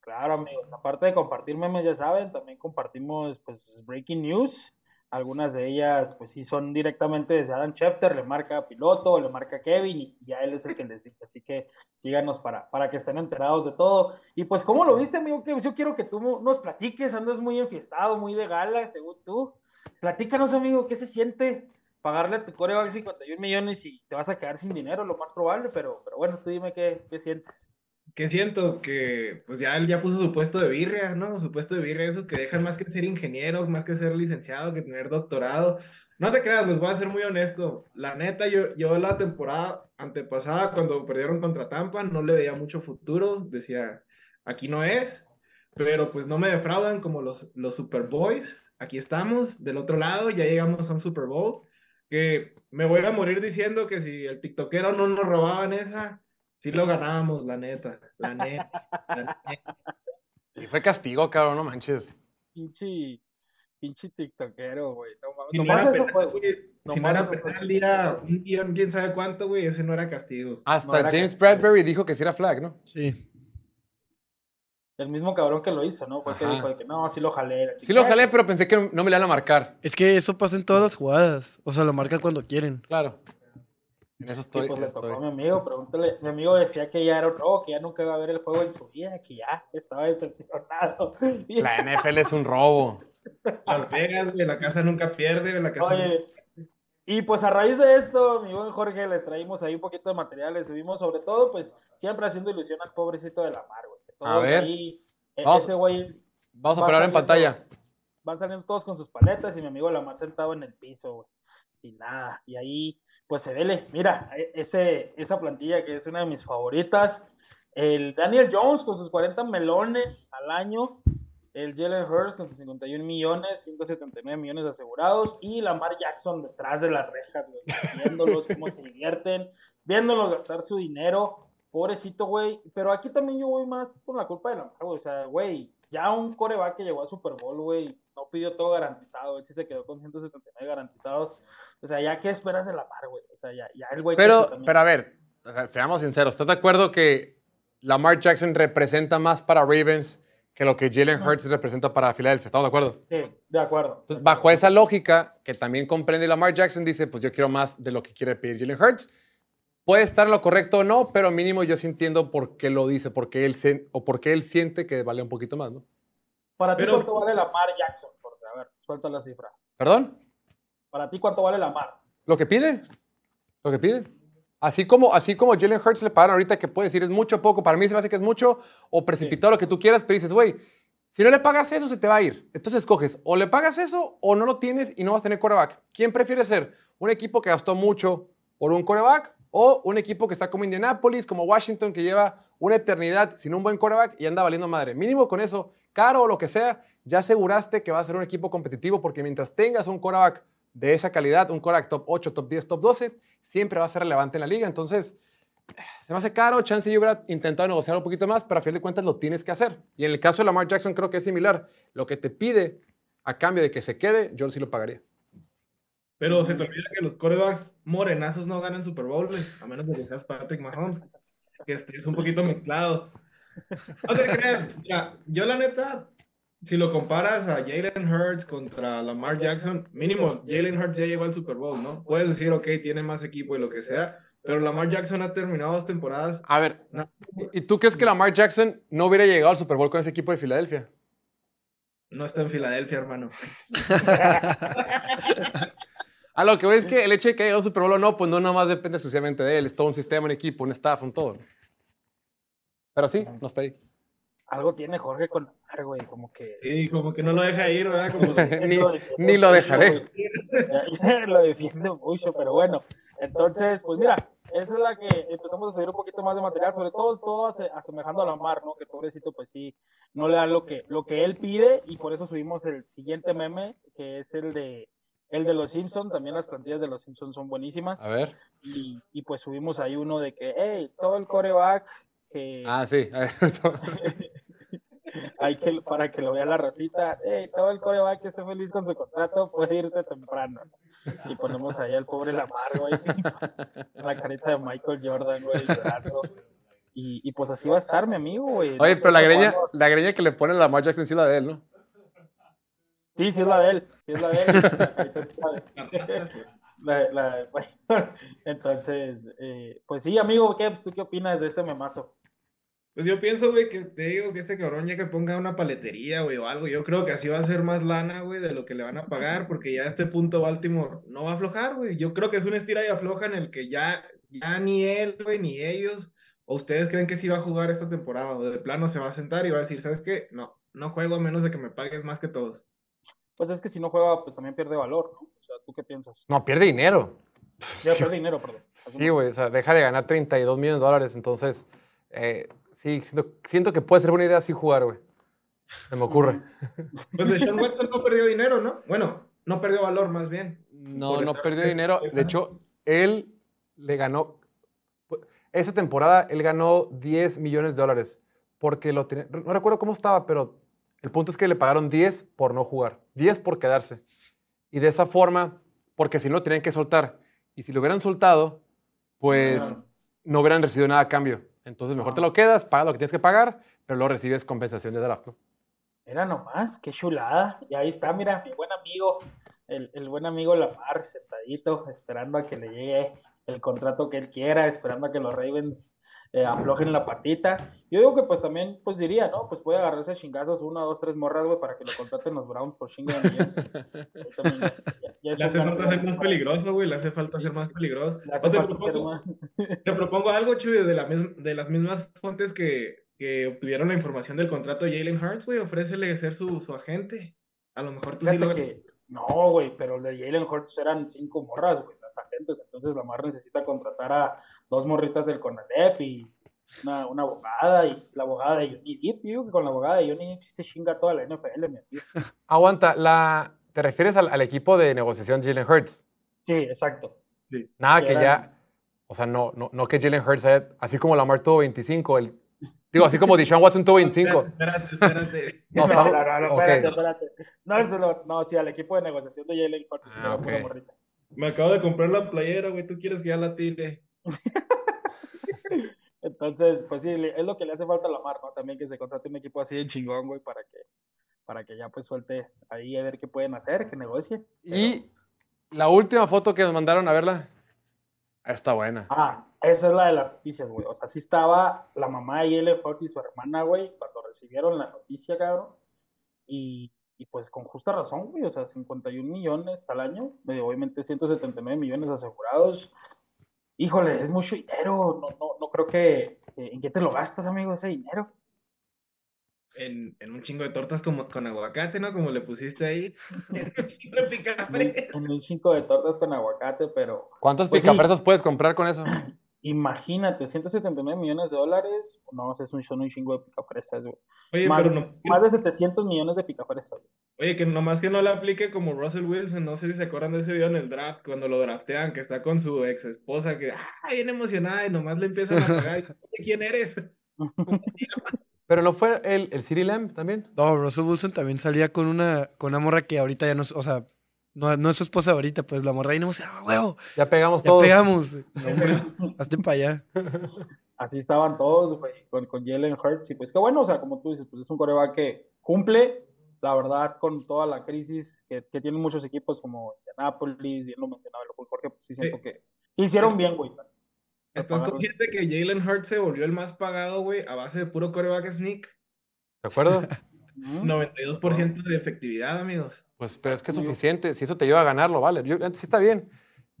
Claro, amigos. Aparte de compartir memes, ya saben, también compartimos pues breaking news. Algunas de ellas, pues sí, son directamente desde Adam Schefter, le marca a piloto, le marca a Kevin y ya él es el que les dice. Así que síganos para, para que estén enterados de todo. Y pues, ¿cómo lo viste, amigo? Yo quiero que tú nos platiques. Andas muy enfiestado, muy de gala, según tú. Platícanos, amigo, ¿qué se siente pagarle a tu coreback 51 millones y te vas a quedar sin dinero, lo más probable? Pero, pero bueno, tú dime qué, qué sientes. ¿Qué siento? Que pues ya él ya puso su puesto de birria, ¿no? Su puesto de birria, esos que dejan más que ser ingeniero, más que ser licenciado, que tener doctorado. No te creas, les voy a ser muy honesto. La neta, yo, yo la temporada antepasada, cuando perdieron contra Tampa, no le veía mucho futuro. Decía, aquí no es, pero pues no me defraudan como los, los Superboys. Aquí estamos, del otro lado, ya llegamos a un Super Bowl. Que me voy a morir diciendo que si el TikTokero no nos robaban esa, sí lo ganábamos, la neta. La neta. La neta. Sí, fue castigo, cabrón, no manches. Pinche, pinche tiktokero, güey. No mames. Si no era penal, fue. si no era penal, día, un guion, quién sabe cuánto, güey, ese no era castigo. Hasta No era James castigo. Bradbury dijo que sí era flag, ¿no? Sí. El mismo cabrón que lo hizo, ¿no? Fue que Ajá. dijo de que no, sí lo jalé. Sí lo jalé, pero pensé que no me le iban a marcar. Es que eso pasa en todas las jugadas. O sea, lo marcan cuando quieren. Claro. En eso Sí, estoy. pues le tocó estoy. a mi amigo, pregúntale. Mi amigo decía que ya era un robo, que ya nunca iba a ver el juego en su vida, que ya estaba decepcionado. La NFL es un robo. Las Vegas, güey, la casa nunca pierde, güey, la casa Oye, y pues a raíz de esto, mi buen Jorge, les traímos ahí un poquito de material, les subimos sobre todo, pues siempre haciendo ilusión al pobrecito de la mar, güey. A ver. ahí, e- Vamos. ese güey Vamos a poner en pantalla. van saliendo todos con sus paletas y mi amigo Lamar sentado en el piso, güey, sin nada. Y ahí, pues se vele, mira, e- ese, esa plantilla que es una de mis favoritas. El Daniel Jones con sus 40 melones al año. El Jalen Hurts con sus 51 millones, 179 millones asegurados. Y Lamar Jackson detrás de las rejas, güey, viéndolos cómo se divierten, viéndolos gastar su dinero. Pobrecito, güey. Pero aquí también yo voy más por la culpa de Lamar, güey. O sea, güey, ya un coreback que llegó a Super Bowl, güey, no pidió todo garantizado. Él sí se quedó con 179 garantizados. O sea, ya qué esperas de Lamar, güey. O sea, ya, ya el güey. Pero, pero a ver, o sea, seamos sinceros. ¿Estás de acuerdo que Lamar Jackson representa más para Ravens que lo que Jalen Hurts representa para Filadelfia? ¿Estamos de acuerdo? Sí, de acuerdo. Entonces, bajo esa lógica, que también comprende Lamar Jackson, dice, pues yo quiero más de lo que quiere pedir Jalen Hurts. Puede estar lo correcto o no, pero mínimo yo sí entiendo por qué lo dice, porque él se- o porque él siente que vale un poquito más, ¿no? Para ti, Pero- ¿cuánto vale Lamar Jackson? Porque, a ver, suelta la cifra. ¿Perdón? Para ti, ¿cuánto vale Lamar? Lo que pide. Lo que pide. Así como, así como Jalen Hurts le pagan ahorita que puede decir es mucho o poco, para mí se me hace que es mucho o precipitado lo que tú quieras, pero dices, güey, si no le pagas eso, se te va a ir. Entonces escoges, o le pagas eso o no lo tienes y no vas a tener coreback. ¿Quién prefiere ser? ¿Un equipo que gastó mucho por un coreback o un equipo que está como Indianapolis, como Washington, que lleva una eternidad sin un buen coreback y anda valiendo madre? Mínimo con eso, caro o lo que sea, ya aseguraste que va a ser un equipo competitivo porque mientras tengas un coreback de esa calidad, un coreback top 8, top 10, top 12, siempre va a ser relevante en la liga. Entonces, se me hace caro, chance yo hubiera intentado negociar un poquito más, pero a fin de cuentas lo tienes que hacer. Y en el caso de Lamar Jackson creo que es similar. Lo que te pide a cambio de que se quede, yo sí lo pagaría. Pero se te olvida que los corebacks morenazos no ganan Super Bowl, a menos de que seas Patrick Mahomes, que este es un poquito mezclado. No te creas, mira, yo la neta, si lo comparas a Jalen Hurts contra Lamar Jackson, mínimo Jalen Hurts ya llegó al Super Bowl, ¿no? Puedes decir, ok, tiene más equipo y lo que sea, pero Lamar Jackson ha terminado dos temporadas. A ver, No. ¿y tú crees que Lamar Jackson no hubiera llegado al Super Bowl con ese equipo de Filadelfia? No está en Filadelfia, hermano. A lo que voy es que el hecho de que haya llegado al Super Bowl o no, pues no nada más depende exclusivamente de él. Es todo un sistema, un equipo, un staff, un todo. Pero sí, no está ahí. Algo tiene Jorge con Lamar, güey, como que. Sí, como que no lo deja ir, ¿verdad? Como Ni- Lo ni lo mucho, dejaré. lo defiende mucho, pero bueno. Entonces, pues mira, esa es la que empezamos a subir un poquito más de material, sobre todo todo ase- asemejando a Lamar, ¿no? Que pobrecito, pues sí, no le dan lo que, lo que él pide y por eso subimos el siguiente meme, que es el de el de los Simpsons, también las plantillas de los Simpsons son buenísimas. A ver. Y, y pues subimos ahí uno de que, hey, todo el coreback que Ah, sí. hay que, para que lo vea la racita, hey, todo el coreback que esté feliz con su contrato puede irse temprano. Y ponemos ahí al pobre Lamar, güey, la carita de Michael Jordan, güey, llorando. Y, y pues así va a estar, mi amigo, güey. Oye, No pero la greña, la greña que le pone a Lamar Jackson sí es la de él, ¿no? Sí, sí es la de él, sí es la de él. La la de- la- la- bueno, entonces, eh, pues sí, amigo, ¿qué, ¿tú qué opinas de este memazo? Pues yo pienso, güey, que te digo que este cabrón ya que ponga una paletería, güey, o algo. Yo creo que así va a ser más lana, güey, de lo que le van a pagar, porque ya a este punto Baltimore no va a aflojar, güey. Yo creo que es un estira y afloja en el que ya, ya ni él, güey, ni ellos, o ustedes creen que sí va a jugar esta temporada, o de plano se va a sentar y va a decir, ¿sabes qué? No, no juego a menos de que me pagues más que todos. Pues es que si no juega, pues también pierde valor, ¿no? O sea, ¿tú qué piensas? No, pierde dinero. Ya pierde dinero, perdón. Sí, güey, o sea, deja de ganar 32 millones de dólares, entonces, eh, sí, siento, siento que puede ser buena idea así jugar, güey. Se me ocurre. Pues de Sean Watson no perdió dinero, ¿no? Bueno, no perdió valor, más bien. No, Por no perdió dinero. De hecho, él le ganó. Esa temporada él ganó 10 millones de dólares. Porque lo tenía. No recuerdo cómo estaba, pero el punto es que le pagaron 10 por no jugar. 10 por quedarse. Y de esa forma, porque si no lo tenían que soltar. Y si lo hubieran soltado, pues Claro. no hubieran recibido nada a cambio. Entonces mejor te lo quedas, pagas lo que tienes que pagar, pero luego recibes compensación de draft, ¿no? Mira nomás, qué chulada. Y ahí está, mira, mi buen amigo, el, el buen amigo Lamar, sentadito, esperando a que le llegue el contrato que él quiera, esperando a que los Ravens eh, aflojen la patita. Yo digo que pues también, pues diría, ¿no? Pues puede agarrarse a chingazos una, dos, tres morras, güey, para que lo contraten los Browns por chingo de millón. Ahí también ya- ya- ya es Le hace falta ser más peligroso, güey, le hace falta ser más peligroso. te propongo- más- Te propongo algo, Chuy, de, la de las mismas fuentes que, que obtuvieron la información del contrato de Jalen Hurts, güey, ofrécele ser su, su agente. A lo mejor tú sí lo... que- no, güey, pero el de Jalen Hurts eran cinco morras, güey, las agentes. Entonces Lamar necesita contratar a dos morritas del CONALEP y una, una abogada. Y la abogada de Johnny Depp, yo digo que con la abogada de Johnny Depp se chinga toda la NFL, mi amigo. Aguanta, la, ¿te refieres al, al equipo de negociación Jalen Hurts? Sí, exacto. Nada Que que eran- ya, o sea, no, no, no que Jalen Hurts, haya- así como Lamar tuvo 25, el, digo, así como Deshaun Watson tuvo 25. Espérate, espérate. No, No, no, no, espérate, espérate. No, eso no, no, sí, al equipo de negociación de Jalen Hurts. Ah. Me acabo de comprar la playera, güey, tú quieres que ya la tire. Entonces, pues sí, es lo que le hace falta a Lamar, ¿no? También que se contrate un equipo así de chingón, güey, para que, para que ya pues suelte ahí a ver qué pueden hacer, que negocien. Y la última foto que nos mandaron a verla, ah, está buena. Ah, esa es la de las noticias, güey. O sea, sí estaba la mamá de Jalen Hurts y su hermana, güey, cuando recibieron la noticia, cabrón. Y, y pues con justa razón, güey. O sea, 51 millones al año, eh, obviamente 179 millones asegurados. Híjole, es mucho dinero. No, no, no creo que. eh, ¿En qué te lo gastas, amigo, ese dinero? En, en un chingo de tortas como, con aguacate, ¿no? Como le pusiste ahí. En un chingo de picafre. En un chingo de tortas con aguacate, pero ¿Cuántos Pues sí. puedes comprar con eso? imagínate, 179 millones de dólares. No, es un, son un chingo de picafresas, güey. Oye, Más, pero no, más de 700 millones de picafresas, güey. oye, que nomás que no le aplique como Russell Wilson, no sé si se acuerdan de ese video en el draft, cuando lo draftean, que está con su ex esposa, que, ah, bien emocionada, y nomás le empiezan a pagar, y, "Oye, ¿quién eres? Pero no fue el, el City Lamb también. No, Russell Wilson también salía con una, con una morra que ahorita ya no es, o sea, no, no es su esposa ahorita, pues la morra y no ah, huevo, Ya pegamos ya todos. pegamos. No, hazte para allá. Así estaban todos, güey, con, con Jalen Hurts. Y pues que bueno, o sea, como tú dices, pues es un coreback que cumple, la verdad, con toda la crisis que, que tienen muchos equipos como Indianapolis, bien lo mencionaba el Jorge, pues sí siento Sí. que, que hicieron bien, güey. ¿Estás Pagaron. consciente que Jalen Hurts se volvió el más pagado, güey, a base de puro coreback sneak? ¿De acuerdo? Ujú. 92% de efectividad, amigos. Pues, pero es que es suficiente. Si eso te ayuda a ganarlo, vale. Yo, sí está bien.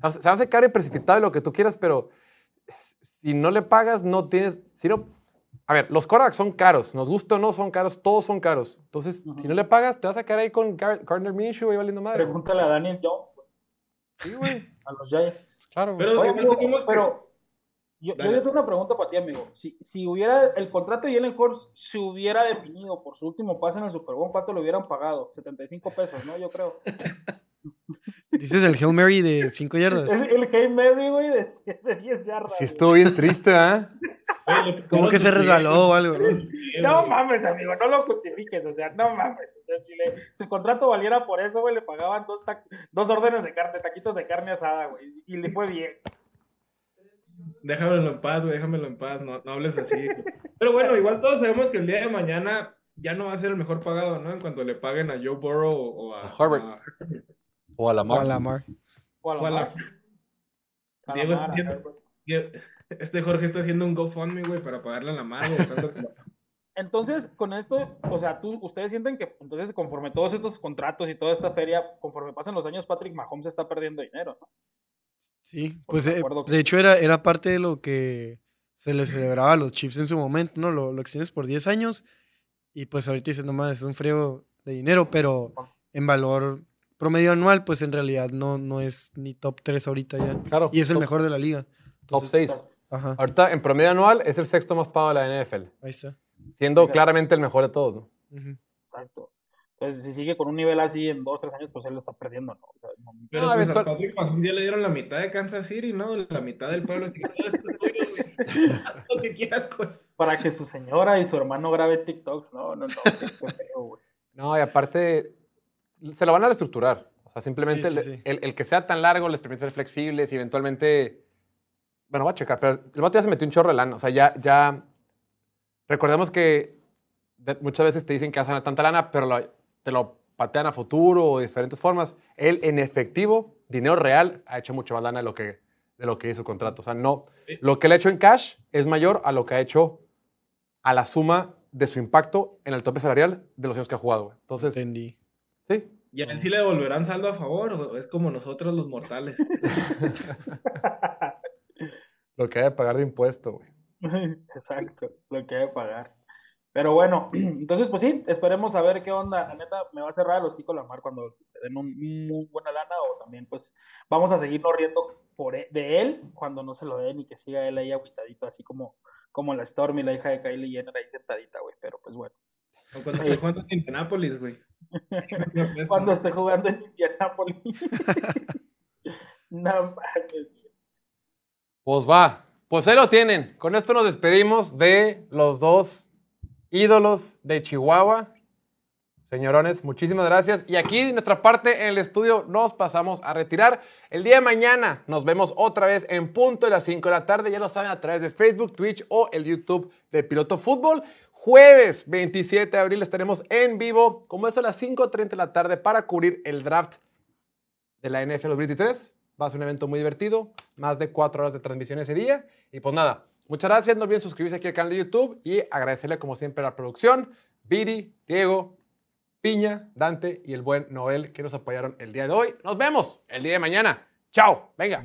Se va a hacer caro y precipitado lo que tú quieras, pero si no le pagas, no tienes. Si no, a ver, los quarterbacks son caros. Nos gusta o no, son caros. Todos son caros. Entonces, Ujú. si no le pagas, te vas a quedar ahí con Gar- Gardner Minshew y valiendo madre. Pregúntale a Daniel Jones, güey, Sí, güey. a los Giants. Claro, güey. Pero Oye, amigo, pero yo, yo tengo una pregunta para ti, amigo. Si, si hubiera el contrato de Jalen Hurts se hubiera definido por su último pase en el Super Bowl, ¿cuánto le hubieran pagado? 75 pesos, ¿no? Yo creo. Dices el Hail Mary de 5 yardas. El, el Hail Mary, güey, de, de 10 yardas. Sí, estuvo bien triste, ¿ah? Como que se resbaló o algo, ¿no? No mames, amigo, no lo justifiques, o sea, no mames. O sea, si le, su contrato valiera por eso, güey, le pagaban dos, dos órdenes de carne, taquitos de carne asada, güey, y le fue bien. Déjamelo en paz, güey, déjamelo en paz, no, no hables así. Pero bueno, igual todos sabemos que el día de mañana ya no va a ser el mejor pagado, ¿no? En cuanto le paguen a Joe Burrow o a, a Harvard. O a Lamar. O a Lamar. O a Lamar. Diego está haciendo... Este Jorge está haciendo un GoFundMe, güey, para pagarle a Lamar, güey. Entonces, con esto, o sea, tú, ustedes sienten que entonces conforme todos estos contratos y toda esta feria, conforme pasan los años, Patrick Mahomes está perdiendo dinero, ¿no? Sí, pues eh, de hecho era, era parte de lo que se les celebraba a los Chiefs en su momento, ¿no? Lo, lo extiendes por 10 años y pues ahorita dices, nomás es un frío de dinero, pero en valor promedio anual, pues en realidad no, no es ni top 3 ahorita ya. Claro. Y es el mejor de la liga. top 6. Ajá. Ahorita en promedio anual es el sexto más pago de la NFL. Ahí está. Siendo claramente el mejor de todos, ¿no? Exacto. Entonces, si sigue con un nivel así en dos, tres años, pues él lo está perdiendo, ¿no? O sea, no... Pero pues, a Patrick Mahomes ya le dieron la mitad de Kansas City, ¿no? La mitad del pueblo. Así que todo esto es tuyo, güey. lo que quieras, güey. Para que su señora y su hermano graben TikToks, no, no, no. feo, güey. No, y aparte, se lo van a reestructurar. O sea, simplemente sí, sí, sí. El, el, que sea tan largo les permite ser flexibles y eventualmente. Bueno, voy a checar, pero el vato ya se metió un chorro de lana. O sea, ya. ya... Recordemos que muchas veces te dicen que hacen tanta lana, pero lo, te lo patean a futuro o de diferentes formas. Él, en efectivo, dinero real, ha hecho mucho más lana de lo que, de lo que hizo contrato. O sea, no. Lo que él ha hecho en cash es mayor a lo que ha hecho a la suma de su impacto en el tope salarial de los años que ha jugado. Entonces. Entendí. Sí. ¿Y a él sí le devolverán saldo a favor o es como nosotros los mortales? lo que hay de pagar de impuesto, güey. Exacto, lo que hay de pagar. Pero bueno, entonces pues sí, esperemos a ver qué onda. La neta, me va a cerrar el hocico la mar cuando te den un, muy buena lana o también pues vamos a seguirnos riendo por él, de él cuando no se lo den y que siga él ahí aguitadito, así como, como la Stormy, la hija de Kylie Jenner ahí sentadita, güey, pero pues bueno. O cuando esté jugando en Indianápolis, güey. cuando esté jugando en Indianápolis. no mames. Pues va, pues ahí lo tienen. Con esto nos despedimos de los dos ídolos de Chihuahua. Señorones, muchísimas gracias. Y aquí nuestra parte en el estudio nos pasamos a retirar. El día de mañana nos vemos otra vez en punto de las 5 de la tarde. Ya lo saben a través de Facebook, Twitch o el YouTube de Piloto Fútbol. Jueves 27 de abril estaremos en vivo, como eso a las 5.30 de la tarde, para cubrir el draft de la NFL 2023. Va a ser un evento muy divertido, más de cuatro horas de transmisión ese día. Y pues nada, muchas gracias. No olviden suscribirse aquí al canal de YouTube y agradecerle como siempre a la producción, Viri, Diego, Piña, Dante y el buen Noel que nos apoyaron el día de hoy. Nos vemos el día de mañana. Chao, venga.